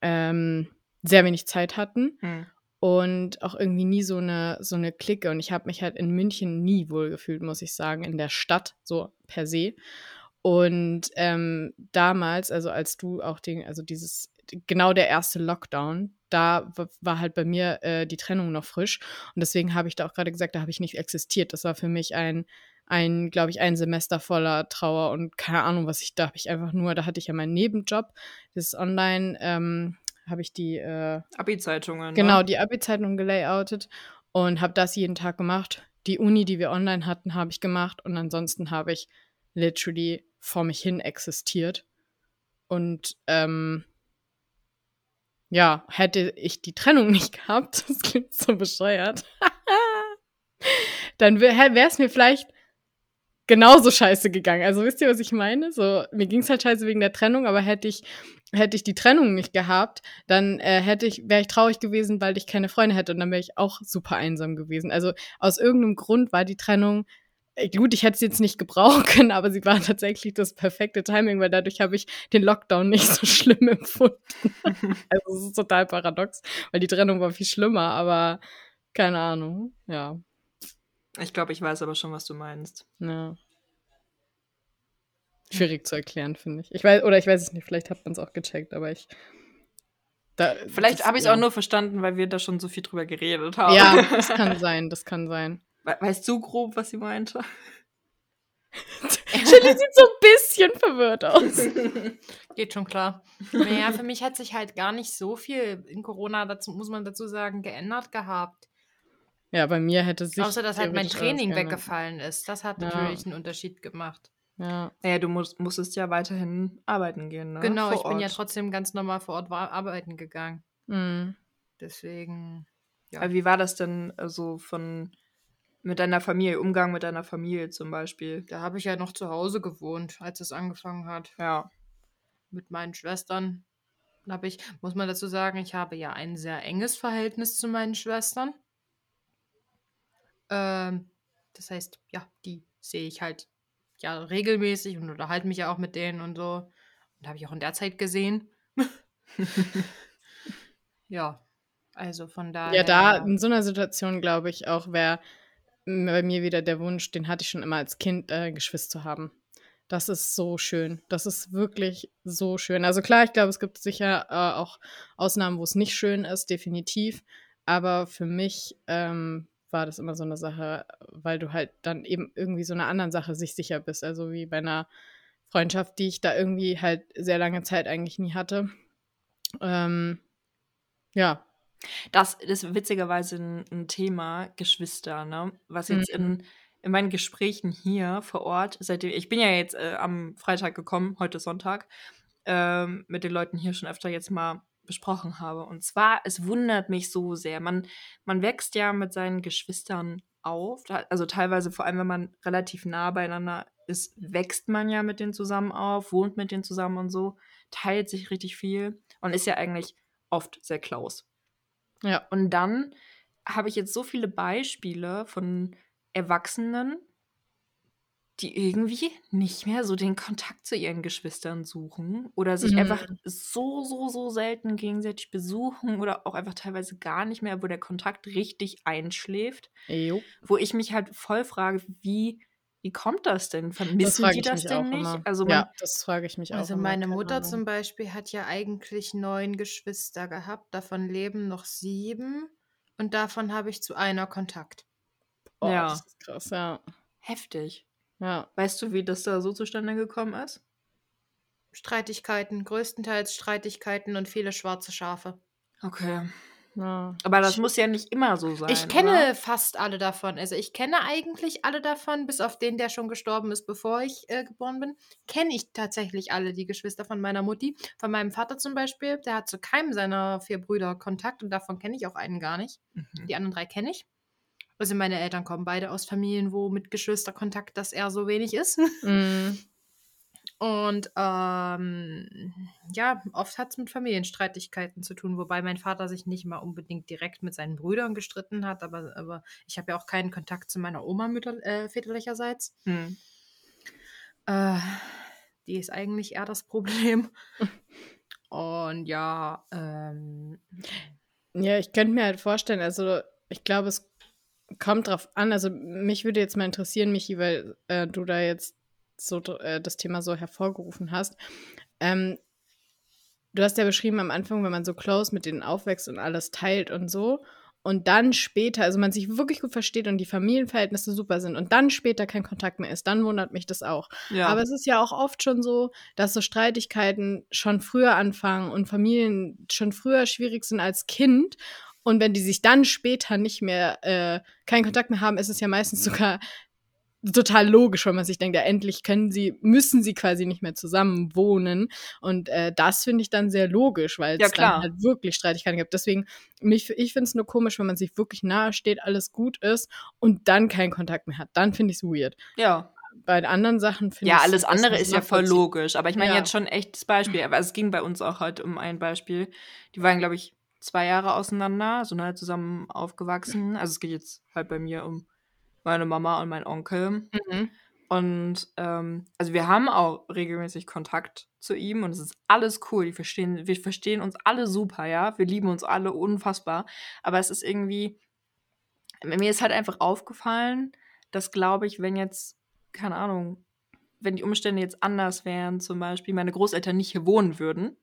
ähm, sehr wenig Zeit hatten. Hm und auch irgendwie nie so eine, so eine Clique. Und ich habe mich halt in München nie wohl gefühlt, muss ich sagen, in der Stadt, so per se. Und ähm, damals, also als du auch den, also dieses, genau der erste Lockdown, da war halt bei mir äh, die Trennung noch frisch. Und deswegen habe ich da auch gerade gesagt, da habe ich nicht existiert. Das war für mich ein, ein, glaube ich, ein Semester voller Trauer und keine Ahnung, was ich, da habe ich einfach nur, da hatte ich ja meinen Nebenjob, das ist online, ähm, habe ich die äh, Abi-Zeitungen. Genau, ne? die Abi-Zeitung gelayoutet und habe das jeden Tag gemacht. Die Uni, die wir online hatten, habe ich gemacht und ansonsten habe ich literally vor mich hin existiert. Und ähm, ja, hätte ich die Trennung nicht gehabt, das klingt so bescheuert, dann wäre es mir vielleicht genauso scheiße gegangen. Also wisst ihr, was ich meine? So, mir ging es halt scheiße wegen der Trennung, aber hätte ich, hätte ich die Trennung nicht gehabt, dann äh, hätte ich, wäre ich traurig gewesen, weil ich keine Freunde hätte und dann wäre ich auch super einsam gewesen. Also aus irgendeinem Grund war die Trennung äh, Gut, ich hätte sie jetzt nicht gebrauchen können, aber sie war tatsächlich das perfekte Timing, weil dadurch habe ich den Lockdown nicht so schlimm empfunden. also es ist total paradox, weil die Trennung war viel schlimmer, aber keine Ahnung, ja. Ich glaube, ich weiß aber schon, was du meinst. Ja. Schwierig zu erklären, finde ich. Ich weiß, oder ich weiß es nicht, vielleicht hat man es auch gecheckt, aber ich. Da, vielleicht habe ich es ja. auch nur verstanden, weil wir da schon so viel drüber geredet haben. Ja, das kann sein, das kann sein. Weißt du grob, was sie meinte? Chili sieht so ein bisschen verwirrt aus. Geht schon klar. Naja, für mich hat sich halt gar nicht so viel in Corona, dazu muss man dazu sagen, geändert gehabt. Ja, bei mir hätte sich. Außer, dass halt mein Training weggefallen ist. Das hat ja. natürlich einen Unterschied gemacht. Ja. Naja, du musst, musstest ja weiterhin arbeiten gehen, ne? Genau, vor ich Ort. bin ja trotzdem ganz normal vor Ort arbeiten gegangen. Mhm. Deswegen. Ja. Aber wie war das denn so also von mit deiner Familie, Umgang mit deiner Familie zum Beispiel? Da habe ich ja noch zu Hause gewohnt, als es angefangen hat. Ja. Mit meinen Schwestern habe ich, muss man dazu sagen, ich habe ja ein sehr enges Verhältnis zu meinen Schwestern. Ähm, das heißt, ja, die sehe ich halt ja regelmäßig und unterhalte mich ja auch mit denen und so. Und habe ich auch in der Zeit gesehen. ja, also von daher. Ja, da in so einer Situation glaube ich auch wäre bei mir wieder der Wunsch, den hatte ich schon immer als Kind, äh, Geschwister zu haben. Das ist so schön. Das ist wirklich so schön. Also klar, ich glaube, es gibt sicher äh, auch Ausnahmen, wo es nicht schön ist, definitiv. Aber für mich ähm, war das immer so eine Sache, weil du halt dann eben irgendwie so einer anderen Sache sich sicher bist. Also wie bei einer Freundschaft, die ich da irgendwie halt sehr lange Zeit eigentlich nie hatte. Ähm, ja, das ist witzigerweise ein, ein Thema, Geschwister, ne? Was jetzt mhm. in, in meinen Gesprächen hier vor Ort, seitdem, ich bin ja jetzt äh, am Freitag gekommen, heute Sonntag, ähm, mit den Leuten hier schon öfter jetzt mal besprochen habe. Und zwar, es wundert mich so sehr. Man, man wächst ja mit seinen Geschwistern auf. Also teilweise, vor allem wenn man relativ nah beieinander ist, wächst man ja mit denen zusammen auf, wohnt mit denen zusammen und so, teilt sich richtig viel und ist ja eigentlich oft sehr close. Ja. Und dann habe ich jetzt so viele Beispiele von Erwachsenen, die irgendwie nicht mehr so den Kontakt zu ihren Geschwistern suchen oder sich mhm. einfach so, so, so selten gegenseitig besuchen oder auch einfach teilweise gar nicht mehr, wo der Kontakt richtig einschläft. Jo. Wo ich mich halt voll frage, wie wie kommt das denn? Vermissen das die das denn nicht? Also man, ja, das frage ich mich auch. Also meine Mutter Ahnung. zum Beispiel hat ja eigentlich neun Geschwister gehabt, davon leben noch sieben und davon habe ich zu einer Kontakt. Oh, ja. Das ist krass, ja. Heftig. Ja. Weißt du, wie das da so zustande gekommen ist? Streitigkeiten, größtenteils Streitigkeiten und viele schwarze Schafe. Okay. Ja. Aber das ich, muss ja nicht immer so sein. Ich kenne oder? fast alle davon. Also ich kenne eigentlich alle davon, bis auf den, der schon gestorben ist, bevor ich äh, geboren bin. Kenne ich tatsächlich alle die Geschwister von meiner Mutti. Von meinem Vater zum Beispiel, der hat zu keinem seiner vier Brüder Kontakt und davon kenne ich auch einen gar nicht. Mhm. Die anderen drei kenne ich. Also meine Eltern kommen beide aus Familien, wo mit Geschwisterkontakt das eher so wenig ist. Mhm. Und ähm, ja, oft hat es mit Familienstreitigkeiten zu tun, wobei mein Vater sich nicht mal unbedingt direkt mit seinen Brüdern gestritten hat, aber, aber ich habe ja auch keinen Kontakt zu meiner Oma mütter, äh, väterlicherseits. Hm. Äh, die ist eigentlich eher das Problem. Und ja, ähm, ja, ich könnte mir halt vorstellen, also ich glaube, es kommt drauf an. Also mich würde jetzt mal interessieren, Michi, weil äh, du da jetzt so äh, das Thema so hervorgerufen hast. Ähm, du hast ja beschrieben am Anfang, wenn man so close mit denen aufwächst und alles teilt und so. Und dann später, also man sich wirklich gut versteht und die Familienverhältnisse super sind und dann später kein Kontakt mehr ist, dann wundert mich das auch. Ja. Aber es ist ja auch oft schon so, dass so Streitigkeiten schon früher anfangen und Familien schon früher schwierig sind als Kind. Und wenn die sich dann später nicht mehr, äh, keinen Kontakt mehr haben, ist es ja meistens sogar total logisch, weil man sich denkt, ja, endlich können sie, müssen sie quasi nicht mehr zusammen wohnen. Und äh, das finde ich dann sehr logisch, weil es ja, dann halt wirklich Streitigkeiten gibt. Deswegen, mich, ich finde es nur komisch, wenn man sich wirklich nahe steht, alles gut ist und dann keinen Kontakt mehr hat. Dann finde ich es weird. Ja. Bei anderen Sachen finde ich Ja, alles andere ist ja voll logisch. Aber ich meine ja. jetzt schon echtes Beispiel. Aber es ging bei uns auch heute um ein Beispiel. Die waren, glaube ich, zwei Jahre auseinander, so halt zusammen aufgewachsen. Also es geht jetzt halt bei mir um meine Mama und mein Onkel. Mhm. Und ähm, also wir haben auch regelmäßig Kontakt zu ihm und es ist alles cool. Die verstehen, wir verstehen uns alle super, ja. Wir lieben uns alle unfassbar. Aber es ist irgendwie, mir ist halt einfach aufgefallen, dass, glaube ich, wenn jetzt, keine Ahnung, wenn die Umstände jetzt anders wären, zum Beispiel meine Großeltern nicht hier wohnen würden,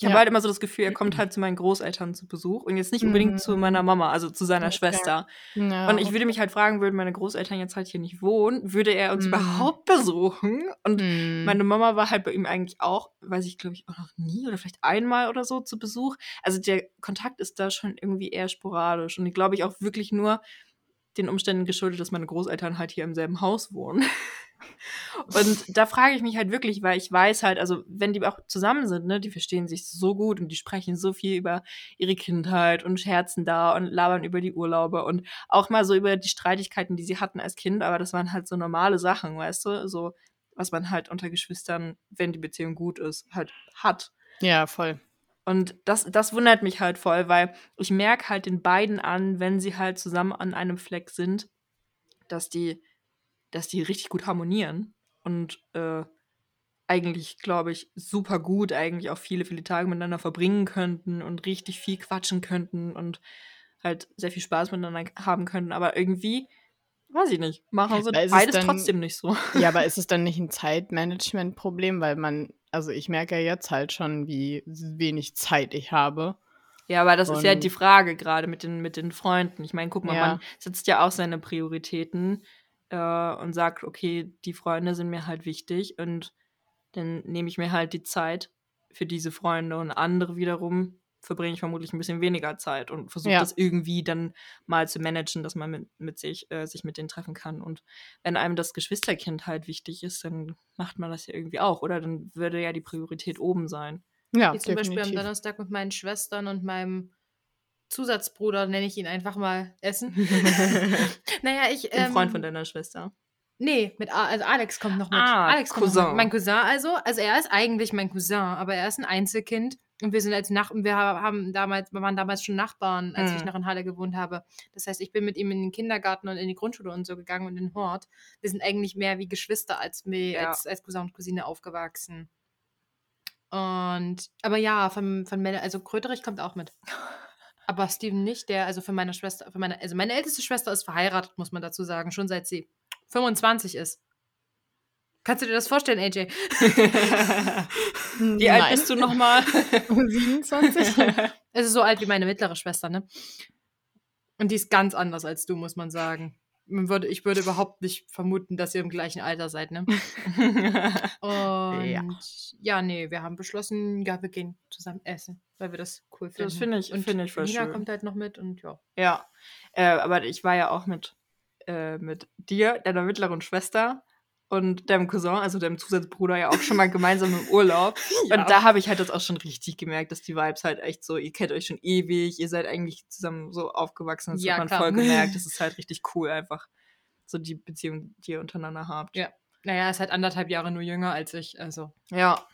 Ich habe halt immer so das Gefühl, er kommt halt zu meinen Großeltern zu Besuch und jetzt nicht unbedingt mhm. zu meiner Mama, also zu seiner okay. Schwester. Ja, und ich würde mich halt fragen, würden meine Großeltern jetzt halt hier nicht wohnen, würde er uns mhm. überhaupt besuchen? Und mhm. meine Mama war halt bei ihm eigentlich auch, weiß ich, glaube ich, auch noch nie oder vielleicht einmal oder so zu Besuch. Also der Kontakt ist da schon irgendwie eher sporadisch und ich glaube ich auch wirklich nur den Umständen geschuldet, dass meine Großeltern halt hier im selben Haus wohnen. Und da frage ich mich halt wirklich, weil ich weiß halt, also wenn die auch zusammen sind, ne, die verstehen sich so gut und die sprechen so viel über ihre Kindheit und scherzen da und labern über die Urlaube und auch mal so über die Streitigkeiten, die sie hatten als Kind, aber das waren halt so normale Sachen, weißt du, so was man halt unter Geschwistern, wenn die Beziehung gut ist, halt hat. Ja, voll. Und das, das wundert mich halt voll, weil ich merke halt den beiden an, wenn sie halt zusammen an einem Fleck sind, dass die dass die richtig gut harmonieren und äh, eigentlich, glaube ich, super gut eigentlich auch viele, viele Tage miteinander verbringen könnten und richtig viel quatschen könnten und halt sehr viel Spaß miteinander haben könnten. Aber irgendwie, weiß ich nicht, machen sie beides dann, trotzdem nicht so. Ja, aber ist es dann nicht ein Zeitmanagement-Problem, weil man, also ich merke ja jetzt halt schon, wie wenig Zeit ich habe. Ja, aber das und ist ja die Frage gerade mit den, mit den Freunden. Ich meine, guck mal, ja. man setzt ja auch seine Prioritäten äh, und sagt, okay, die Freunde sind mir halt wichtig und dann nehme ich mir halt die Zeit für diese Freunde und andere wiederum verbringe ich vermutlich ein bisschen weniger Zeit und versuche ja. das irgendwie dann mal zu managen, dass man mit, mit sich, äh, sich mit denen treffen kann. Und wenn einem das Geschwisterkind halt wichtig ist, dann macht man das ja irgendwie auch, oder? Dann würde ja die Priorität oben sein. Ja, Wie zum definitiv. Beispiel am Donnerstag mit meinen Schwestern und meinem Zusatzbruder, nenne ich ihn einfach mal, essen. naja, ich. Ähm, Freund von deiner Schwester. Nee, mit A also Alex kommt noch mit. Ah, Alex kommt Cousin. Noch mit. Mein Cousin also. Also er ist eigentlich mein Cousin, aber er ist ein Einzelkind. Und wir sind als Nach wir haben damals, wir waren damals schon Nachbarn, als hm. ich noch in Halle gewohnt habe. Das heißt, ich bin mit ihm in den Kindergarten und in die Grundschule und so gegangen und in den Hort. Wir sind eigentlich mehr wie Geschwister als, ja. als, als Cousin und Cousine aufgewachsen. Und aber ja, von, von Mel also Kröterich kommt auch mit. Aber Steven nicht, der, also für meine Schwester, für meine, also meine älteste Schwester ist verheiratet, muss man dazu sagen, schon seit sie 25 ist. Kannst du dir das vorstellen, AJ? wie alt bist du nochmal? 27. Es ist so alt wie meine mittlere Schwester, ne? Und die ist ganz anders als du, muss man sagen würde, ich würde überhaupt nicht vermuten, dass ihr im gleichen Alter seid, ne? Und ja. ja, nee, wir haben beschlossen, ja, wir gehen zusammen essen, weil wir das cool finden. Das finde ich, finde ich voll Nina schön. kommt halt noch mit und ja. Ja, äh, aber ich war ja auch mit, äh, mit dir, deiner mittleren Schwester und deinem Cousin, also deinem Zusatzbruder, ja auch schon mal gemeinsam im Urlaub. ja. Und da habe ich halt das auch schon richtig gemerkt, dass die Vibes halt echt so, ihr kennt euch schon ewig, ihr seid eigentlich zusammen so aufgewachsen, das ja, hat man klar. voll gemerkt. Das ist halt richtig cool einfach, so die Beziehung, die ihr untereinander habt. Ja. Naja, er ist halt anderthalb Jahre nur jünger als ich, also. Ja,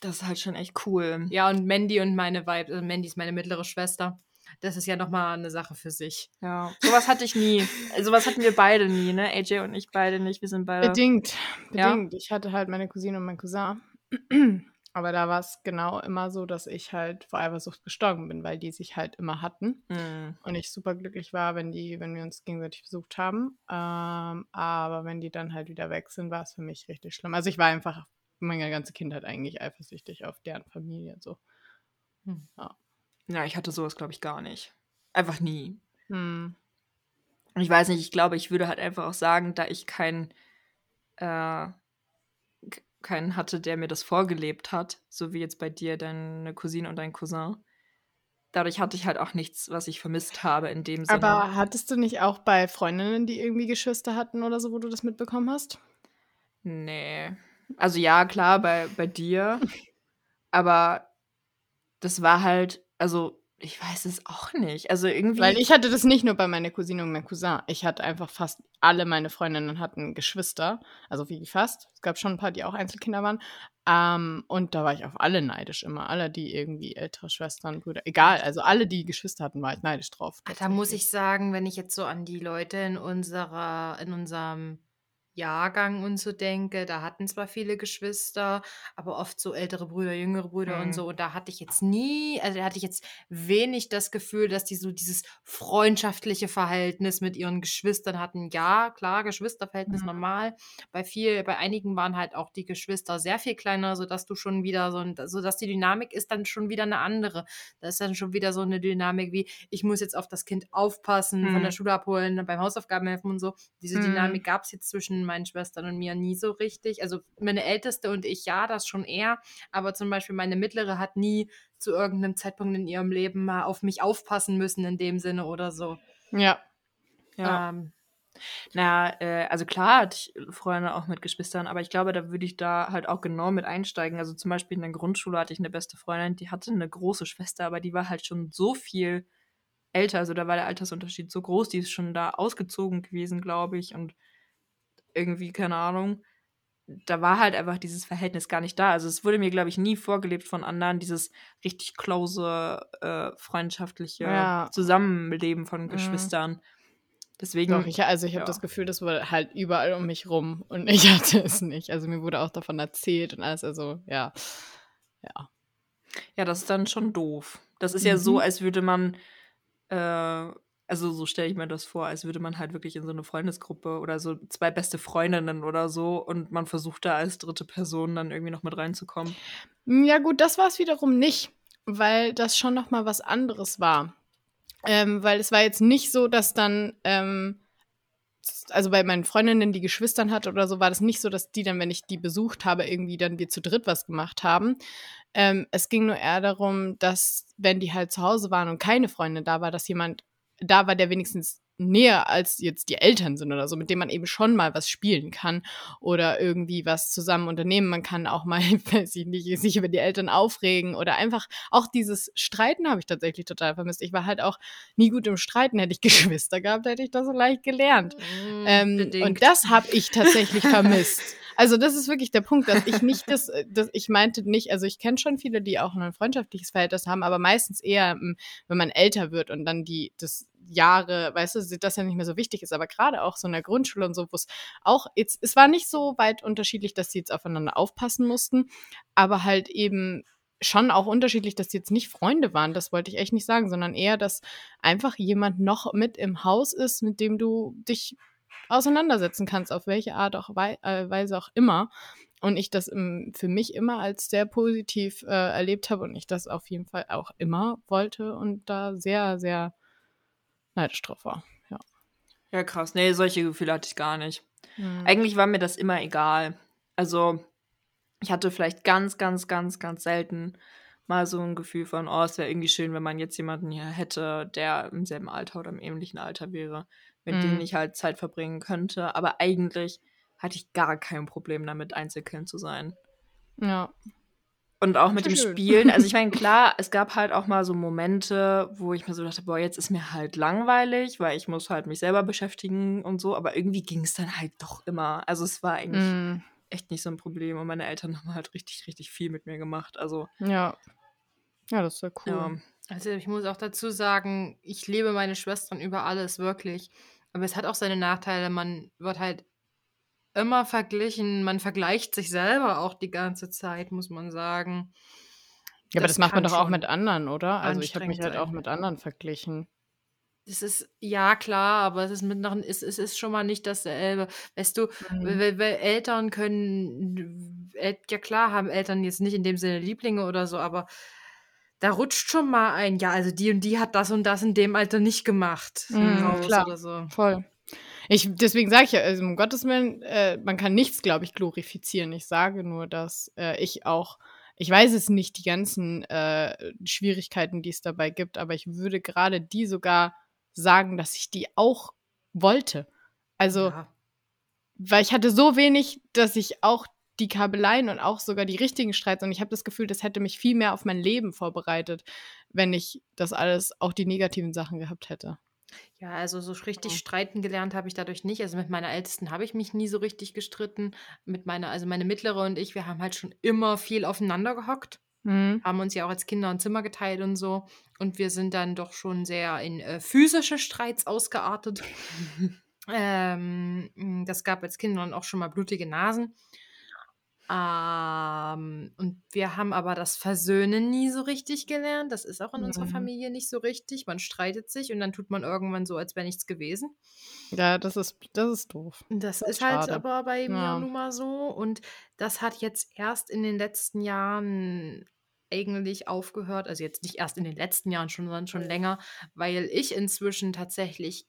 das ist halt schon echt cool. Ja, und Mandy und meine Vibes, also Mandy ist meine mittlere Schwester das ist ja nochmal eine Sache für sich. Ja. Sowas hatte ich nie. Sowas hatten wir beide nie, ne? AJ und ich beide nicht. Wir sind beide. Bedingt. Bedingt. Ja? Ich hatte halt meine Cousine und meinen Cousin. Aber da war es genau immer so, dass ich halt vor Eifersucht gestorben bin, weil die sich halt immer hatten. Mhm. Und ich super glücklich war, wenn die, wenn wir uns gegenseitig besucht haben. Ähm, aber wenn die dann halt wieder weg sind, war es für mich richtig schlimm. Also ich war einfach meine ganze Kindheit eigentlich eifersüchtig auf deren Familie. So. Mhm. Ja. Ja, ich hatte sowas, glaube ich, gar nicht. Einfach nie. Hm. Ich weiß nicht, ich glaube, ich würde halt einfach auch sagen, da ich keinen äh, keinen hatte, der mir das vorgelebt hat, so wie jetzt bei dir deine Cousine und dein Cousin. Dadurch hatte ich halt auch nichts, was ich vermisst habe in dem Sinne. Aber hattest du nicht auch bei Freundinnen, die irgendwie Geschwister hatten oder so, wo du das mitbekommen hast? Nee. Also ja, klar, bei, bei dir. Aber das war halt also, ich weiß es auch nicht. Also irgendwie. Weil ich hatte das nicht nur bei meiner Cousine und meinem Cousin. Ich hatte einfach fast alle meine Freundinnen hatten Geschwister. Also wie fast. Es gab schon ein paar, die auch Einzelkinder waren. Ähm, und da war ich auf alle neidisch immer. Alle, die irgendwie ältere Schwestern, Brüder. Egal. Also alle, die Geschwister hatten, war ich neidisch drauf. Da muss ich sagen, wenn ich jetzt so an die Leute in unserer, in unserem Jahrgang und so denke, da hatten zwar viele Geschwister, aber oft so ältere Brüder, jüngere Brüder und Mhm. so. Und da hatte ich jetzt nie, also da hatte ich jetzt wenig das Gefühl, dass die so dieses freundschaftliche Verhältnis mit ihren Geschwistern hatten. Ja, klar, Geschwisterverhältnis Mhm. normal. Bei viel, bei einigen waren halt auch die Geschwister sehr viel kleiner, sodass du schon wieder so, ein, so dass die Dynamik ist dann schon wieder eine andere. Da ist dann schon wieder so eine Dynamik wie, ich muss jetzt auf das Kind aufpassen, von der Mhm. Schule abholen, beim Hausaufgaben helfen und so. Diese Mhm. Dynamik gab es jetzt zwischen meinen Schwestern und mir nie so richtig. Also meine älteste und ich, ja, das schon eher. Aber zum Beispiel meine mittlere hat nie zu irgendeinem Zeitpunkt in ihrem Leben mal auf mich aufpassen müssen in dem Sinne oder so. Ja. Ja. Ähm, Na, äh, also klar hatte ich Freunde auch mit Geschwistern, aber ich glaube, da würde ich da halt auch genau mit einsteigen. Also zum Beispiel in der Grundschule hatte ich eine beste Freundin, die hatte eine große Schwester, aber die war halt schon so viel älter. Also da war der Altersunterschied so groß, die ist schon da ausgezogen gewesen, glaube ich. Und irgendwie, keine Ahnung, da war halt einfach dieses Verhältnis gar nicht da. Also es wurde mir, glaube ich, nie vorgelebt von anderen, dieses richtig close, äh, freundschaftliche Ja. Zusammenleben von Mhm. Geschwistern. Deswegen. Doch, ich, also ich habe ja. das Gefühl, das war halt überall um mich rum und ich hatte es nicht. Also mir wurde auch davon erzählt und alles, also ja. Ja. Ja, das ist dann schon doof. Das ist ja so, Mhm. als würde man, äh, also so stelle ich mir das vor, als würde man halt wirklich in so eine Freundesgruppe oder so zwei beste Freundinnen oder so und man versucht da als dritte Person dann irgendwie noch mit reinzukommen. Ja, gut, das war es wiederum nicht, weil das schon noch mal was anderes war. Ähm, weil es war jetzt nicht so, dass dann, ähm, also bei meinen Freundinnen, die Geschwistern hatte oder so, war das nicht so, dass die dann, wenn ich die besucht habe, irgendwie dann wir zu dritt was gemacht haben. Ähm, es ging nur eher darum, dass, wenn die halt zu Hause waren und keine Freunde da war, dass jemand da war, der wenigstens näher als jetzt die Eltern sind oder so, mit dem man eben schon mal was spielen kann oder irgendwie was zusammen unternehmen. Man kann auch mal, weiß ich nicht, sich über die Eltern aufregen oder einfach auch dieses Streiten habe ich tatsächlich total vermisst. Ich war halt auch nie gut im Streiten. Hätte ich Geschwister gehabt, hätte ich das so leicht gelernt. mm, Ähm, und das habe ich tatsächlich vermisst. Also das ist wirklich der Punkt, dass ich nicht das, äh, das ich meinte nicht, also ich kenne schon viele, die auch ein freundschaftliches Verhältnis haben, aber meistens eher, ähm, wenn man älter wird und dann die das Jahre, weißt du, das ja nicht mehr so wichtig ist, aber gerade auch so in der Grundschule und so, wo es auch jetzt, es war nicht so weit unterschiedlich, dass sie jetzt aufeinander aufpassen mussten, aber halt eben schon auch unterschiedlich, dass die jetzt nicht Freunde waren, das wollte ich echt nicht sagen, sondern eher, dass einfach jemand noch mit im Haus ist, mit dem du dich auseinandersetzen kannst, auf welche Art auch wei äh, Weise auch immer. Und ich das im, für mich immer als sehr positiv äh, erlebt habe und ich das auf jeden Fall auch immer wollte und da sehr, sehr neidisch drauf war. Ja. Ja, krass. Nee, solche Gefühle hatte ich gar nicht. Mhm. Eigentlich war mir das immer egal. Also, ich hatte vielleicht ganz, ganz, ganz, ganz selten mal so ein Gefühl von, oh, es wäre irgendwie schön, wenn man jetzt jemanden hier hätte, der im selben Alter oder im ähnlichen Alter wäre, mit Mhm. dem ich halt Zeit verbringen könnte. Aber eigentlich hatte ich gar kein Problem damit, Einzelkind zu sein. Ja. Und auch mit dem schön. Spielen. Also ich meine, klar, es gab halt auch mal so Momente, wo ich mir so dachte, boah, jetzt ist mir halt langweilig, weil ich muss halt mich selber beschäftigen und so. Aber irgendwie ging es dann halt doch immer. Also es war eigentlich Mhm. echt nicht so ein Problem. Und meine Eltern haben halt richtig, richtig viel mit mir gemacht. Also Ja. Ja, das ist ja cool. ja. Also ich muss auch dazu sagen, ich liebe meine Schwestern über alles, wirklich. Aber es hat auch seine Nachteile. Man wird halt immer verglichen. Man vergleicht sich selber auch die ganze Zeit, muss man sagen. Ja, aber das, macht man doch auch mit anderen, oder? Also ich habe mich halt auch mit anderen verglichen. Es ist, ja klar, aber es ist mit noch, es, es ist schon mal nicht dasselbe. Weißt du, Mhm. Eltern können, El- ja klar haben Eltern jetzt nicht in dem Sinne Lieblinge oder so, aber da rutscht schon mal ein, ja, also die und die hat das und das in dem Alter nicht gemacht. Mhm, klar. oder so. Voll. Ich, deswegen sage ich ja, also um Gottes Willen, äh, man kann nichts, glaube ich, glorifizieren. Ich sage nur, dass äh, ich auch, ich weiß es nicht, die ganzen äh, Schwierigkeiten, die es dabei gibt, aber ich würde gerade die sogar sagen, dass ich die auch wollte. Also, ja. weil ich hatte so wenig, dass ich auch die Kabeleien und auch sogar die richtigen Streits und ich habe das Gefühl, das hätte mich viel mehr auf mein Leben vorbereitet, wenn ich das alles, auch die negativen Sachen gehabt hätte. Ja, also so richtig Ja. streiten gelernt habe ich dadurch nicht. Also mit meiner Ältesten habe ich mich nie so richtig gestritten. Mit meiner, also meine mittlere und ich, wir haben halt schon immer viel aufeinander gehockt. Mhm. Haben uns ja auch als Kinder ein Zimmer geteilt und so. Und wir sind dann doch schon sehr in äh, physische Streits ausgeartet. Ähm, das gab als Kindern auch schon mal blutige Nasen. Ähm, und wir haben aber das Versöhnen nie so richtig gelernt. Das ist auch in unserer Mhm. Familie nicht so richtig. Man streitet sich und dann tut man irgendwann so, als wäre nichts gewesen. Ja, das ist, das ist doof. Das Das ist halt schade. aber bei mir Ja. nun mal so. Und das hat jetzt erst in den letzten Jahren eigentlich aufgehört. Also jetzt nicht erst in den letzten Jahren schon, sondern schon länger, weil ich inzwischen tatsächlich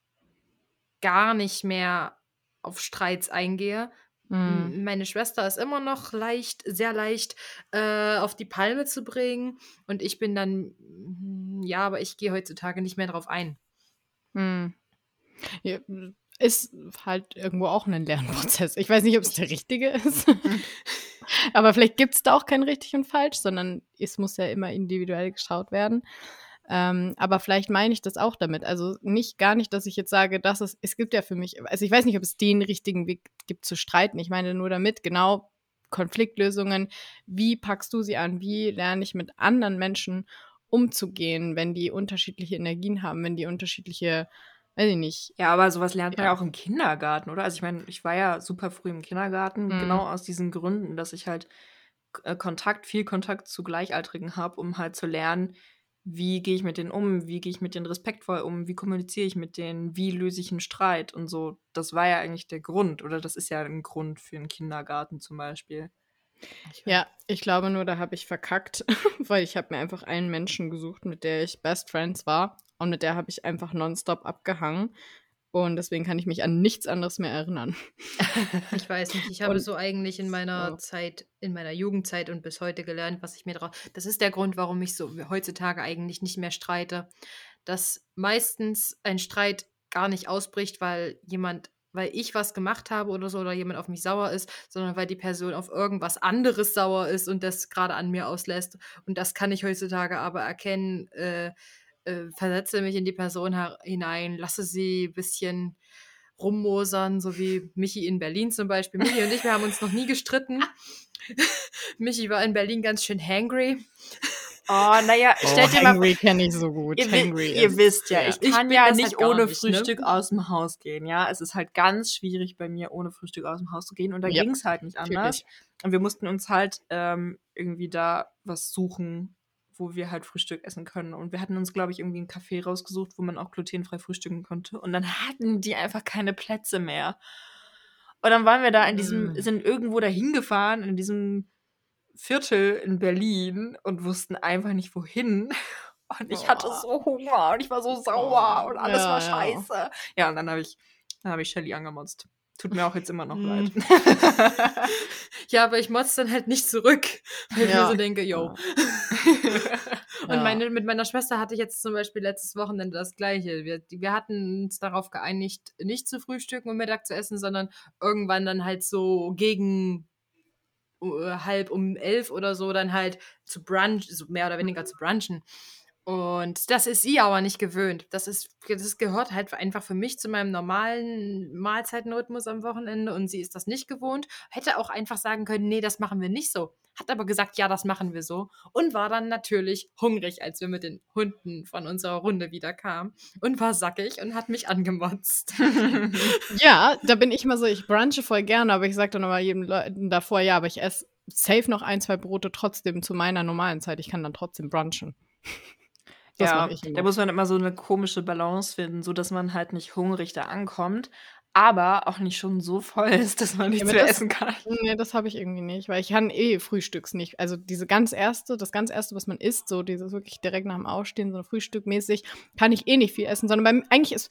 gar nicht mehr auf Streits eingehe. Mhm. M- Meine Schwester ist immer noch leicht, sehr leicht äh, auf die Palme zu bringen. Und ich bin dann, mm, ja, aber ich gehe heutzutage nicht mehr drauf ein. Hm. Ja, ist halt irgendwo auch ein Lernprozess. Ich weiß nicht, ob es der richtige ist. Aber vielleicht gibt es da auch kein richtig und falsch, sondern es muss ja immer individuell geschaut werden. Ähm, aber vielleicht meine ich das auch damit. Also nicht gar nicht, dass ich jetzt sage, dass es, es gibt ja für mich, also ich weiß nicht, ob es den richtigen Weg gibt zu streiten. Ich meine nur damit, genau Konfliktlösungen, wie packst du sie an? Wie lerne ich mit anderen Menschen umzugehen, wenn die unterschiedliche Energien haben, wenn die unterschiedliche, weiß ich nicht. Ja, aber sowas lernt man Ja. auch im Kindergarten, oder? Also ich meine, ich war ja super früh im Kindergarten, Mhm. genau aus diesen Gründen, dass ich halt äh, Kontakt, viel Kontakt zu Gleichaltrigen habe, um halt zu lernen, wie gehe ich mit denen um, wie gehe ich mit denen respektvoll um, wie kommuniziere ich mit denen, wie löse ich einen Streit und so. Das war ja eigentlich der Grund, oder das ist ja ein Grund für einen Kindergarten zum Beispiel. Ja, ich glaube nur, da habe ich verkackt, weil ich habe mir einfach einen Menschen gesucht, mit der ich Best Friends war und mit der habe ich einfach nonstop abgehangen und deswegen kann ich mich an nichts anderes mehr erinnern. Ich weiß nicht, ich habe Und- so eigentlich in meiner so. Zeit, in meiner Jugendzeit und bis heute gelernt, was ich mir drauf. Das ist der Grund, warum ich so heutzutage eigentlich nicht mehr streite. Dass meistens ein Streit gar nicht ausbricht, weil jemand, weil ich was gemacht habe oder so oder jemand auf mich sauer ist, sondern weil die Person auf irgendwas anderes sauer ist und das gerade an mir auslässt. Und das kann ich heutzutage aber erkennen. Äh, äh, versetze mich in die Person hinein, lasse sie ein bisschen rummosern, so wie Michi in Berlin zum Beispiel. Michi und ich, wir haben uns noch nie gestritten. Michi war in Berlin ganz schön hangry. Oh, naja, stellt dir mal Hangry kenne ich so gut. Ihr, Hangry ihr wisst ja, ja. ich Ich kann bin ja das nicht halt ohne nicht, ne? Frühstück aus dem Haus gehen, ja. Es ist halt ganz schwierig bei mir, ohne Frühstück aus dem Haus zu gehen. Und da Ja, ging es halt nicht anders. Natürlich. Und wir mussten uns halt ähm, irgendwie da was suchen, wo wir halt Frühstück essen können. Und wir hatten uns, glaube ich, irgendwie einen Café rausgesucht, wo man auch glutenfrei frühstücken konnte. Und dann hatten die einfach keine Plätze mehr. Und dann waren wir da in diesem, Mm. sind irgendwo dahin gefahren, in diesem Viertel in Berlin und wussten einfach nicht wohin. Und ich hatte Oh. so Hunger und ich war so sauer Oh, und alles war ja, ja. scheiße. Ja, und dann habe ich, dann habe ich Shelly angemotzt. Tut mir auch jetzt immer noch leid. Ja, aber ich motz dann halt nicht zurück, weil ich mir so denke, yo. Und Ja. meine, mit meiner Schwester hatte ich jetzt zum Beispiel letztes Wochenende das Gleiche. Wir, wir hatten uns darauf geeinigt, nicht zu frühstücken und Mittag zu essen, sondern irgendwann dann halt so gegen äh, halb um elf oder so dann halt zu brunch, so mehr oder weniger zu brunchen. Und das ist sie aber nicht gewöhnt. Das, ist, das gehört halt einfach für mich zu meinem normalen Mahlzeitenrhythmus am Wochenende und sie ist das nicht gewohnt. Hätte auch einfach sagen können, nee, das machen wir nicht so. Hat aber gesagt, ja, das machen wir so. Und war dann natürlich hungrig, als wir mit den Hunden von unserer Runde wieder kamen. Und war sackig und hat mich angemotzt. Ja, da bin ich mal so, ich brunche voll gerne, aber ich sage dann immer jedem Leuten davor, ja, aber ich esse safe noch ein, zwei Brote trotzdem zu meiner normalen Zeit. Ich kann dann trotzdem brunchen. Das ja, ich da muss man immer so eine komische Balance finden, so dass man halt nicht hungrig da ankommt, aber auch nicht schon so voll ist, dass man nichts aber mehr das- essen kann. Nee, das habe ich irgendwie nicht, weil ich kann eh frühstücks nicht. Also diese ganz erste, das ganz erste, was man isst, so dieses wirklich direkt nach dem Aufstehen, so frühstückmäßig, kann ich eh nicht viel essen, sondern beim, eigentlich ist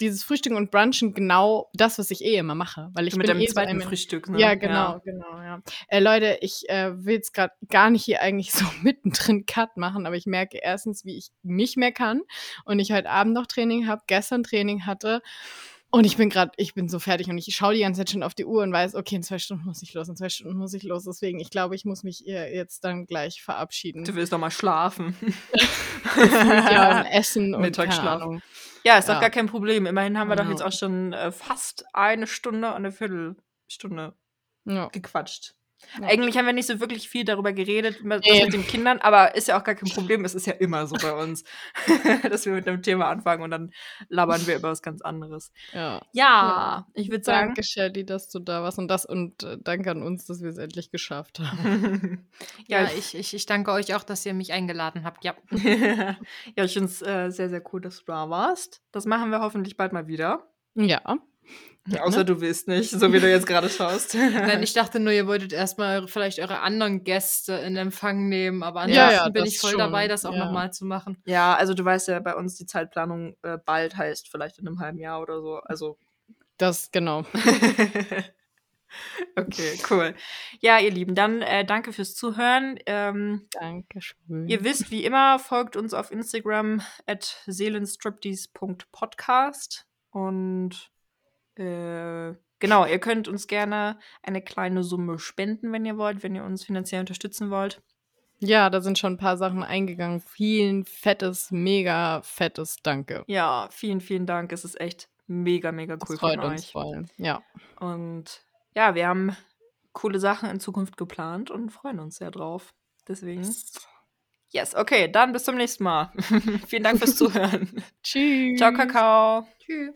dieses Frühstücken und Brunchen genau das, was ich eh immer mache, weil ich Mit dem eh so zweiten ein- Frühstück, ne? Ja, genau, genau, ja. Äh, Leute, ich äh, will jetzt gerade gar nicht hier eigentlich so mittendrin Cut machen, aber ich merke erstens, wie ich nicht mehr kann und ich heute Abend noch Training habe, gestern Training hatte und ich bin gerade, ich bin so fertig und ich schaue die ganze Zeit schon auf die Uhr und weiß, okay, in zwei Stunden muss ich los, in zwei Stunden muss ich los. Deswegen, ich glaube, ich muss mich jetzt dann gleich verabschieden. Du willst doch mal schlafen. ja, und essen und Mittagsschlaf. Ja, ist doch Ja. gar kein Problem. Immerhin haben wir doch Ja. jetzt auch schon äh, fast eine Stunde und eine Viertelstunde Ja. gequatscht. Ja. Eigentlich haben wir nicht so wirklich viel darüber geredet, mit, nee. mit den Kindern, aber ist ja auch gar kein Problem. Es ist ja immer so bei uns, dass wir mit einem Thema anfangen und dann labern wir über was ganz anderes. Ja. Ja, ja. ich würde sagen. Danke, Shelly, dass du da warst und das und äh, danke an uns, dass wir es endlich geschafft haben. ja, ja, ich, ich, ich danke euch auch, dass ihr mich eingeladen habt. Ja. ja, ich finde es äh, sehr, sehr cool, dass du da warst. Das machen wir hoffentlich bald mal wieder. Ja. Ja, außer ne? du willst nicht, so wie du jetzt gerade schaust. Nein, ich dachte nur, ihr wolltet erstmal vielleicht eure anderen Gäste in Empfang nehmen, aber ansonsten ja, ja, bin ich voll schon. dabei, das auch ja. nochmal zu machen. Ja, also du weißt ja, bei uns die Zeitplanung äh, bald heißt vielleicht in einem halben Jahr oder so. Also. Das, genau. okay, cool. Ja, ihr Lieben, dann äh, danke fürs Zuhören. Ähm, Dankeschön. Ihr wisst, wie immer, folgt uns auf Instagram at seelenstriptease.podcast und äh, genau, ihr könnt uns gerne eine kleine Summe spenden, wenn ihr wollt, wenn ihr uns finanziell unterstützen wollt. Ja, da sind schon ein paar Sachen eingegangen. Vielen fettes, mega fettes Danke. Ja, vielen, vielen Dank. Es ist echt mega, mega cool das freut von uns euch. Voll. Ja. Und ja, wir haben coole Sachen in Zukunft geplant und freuen uns sehr drauf. Deswegen. Yes, okay, dann bis zum nächsten Mal. Vielen Dank fürs Zuhören. Tschüss. Ciao, Kakao. Tschüss.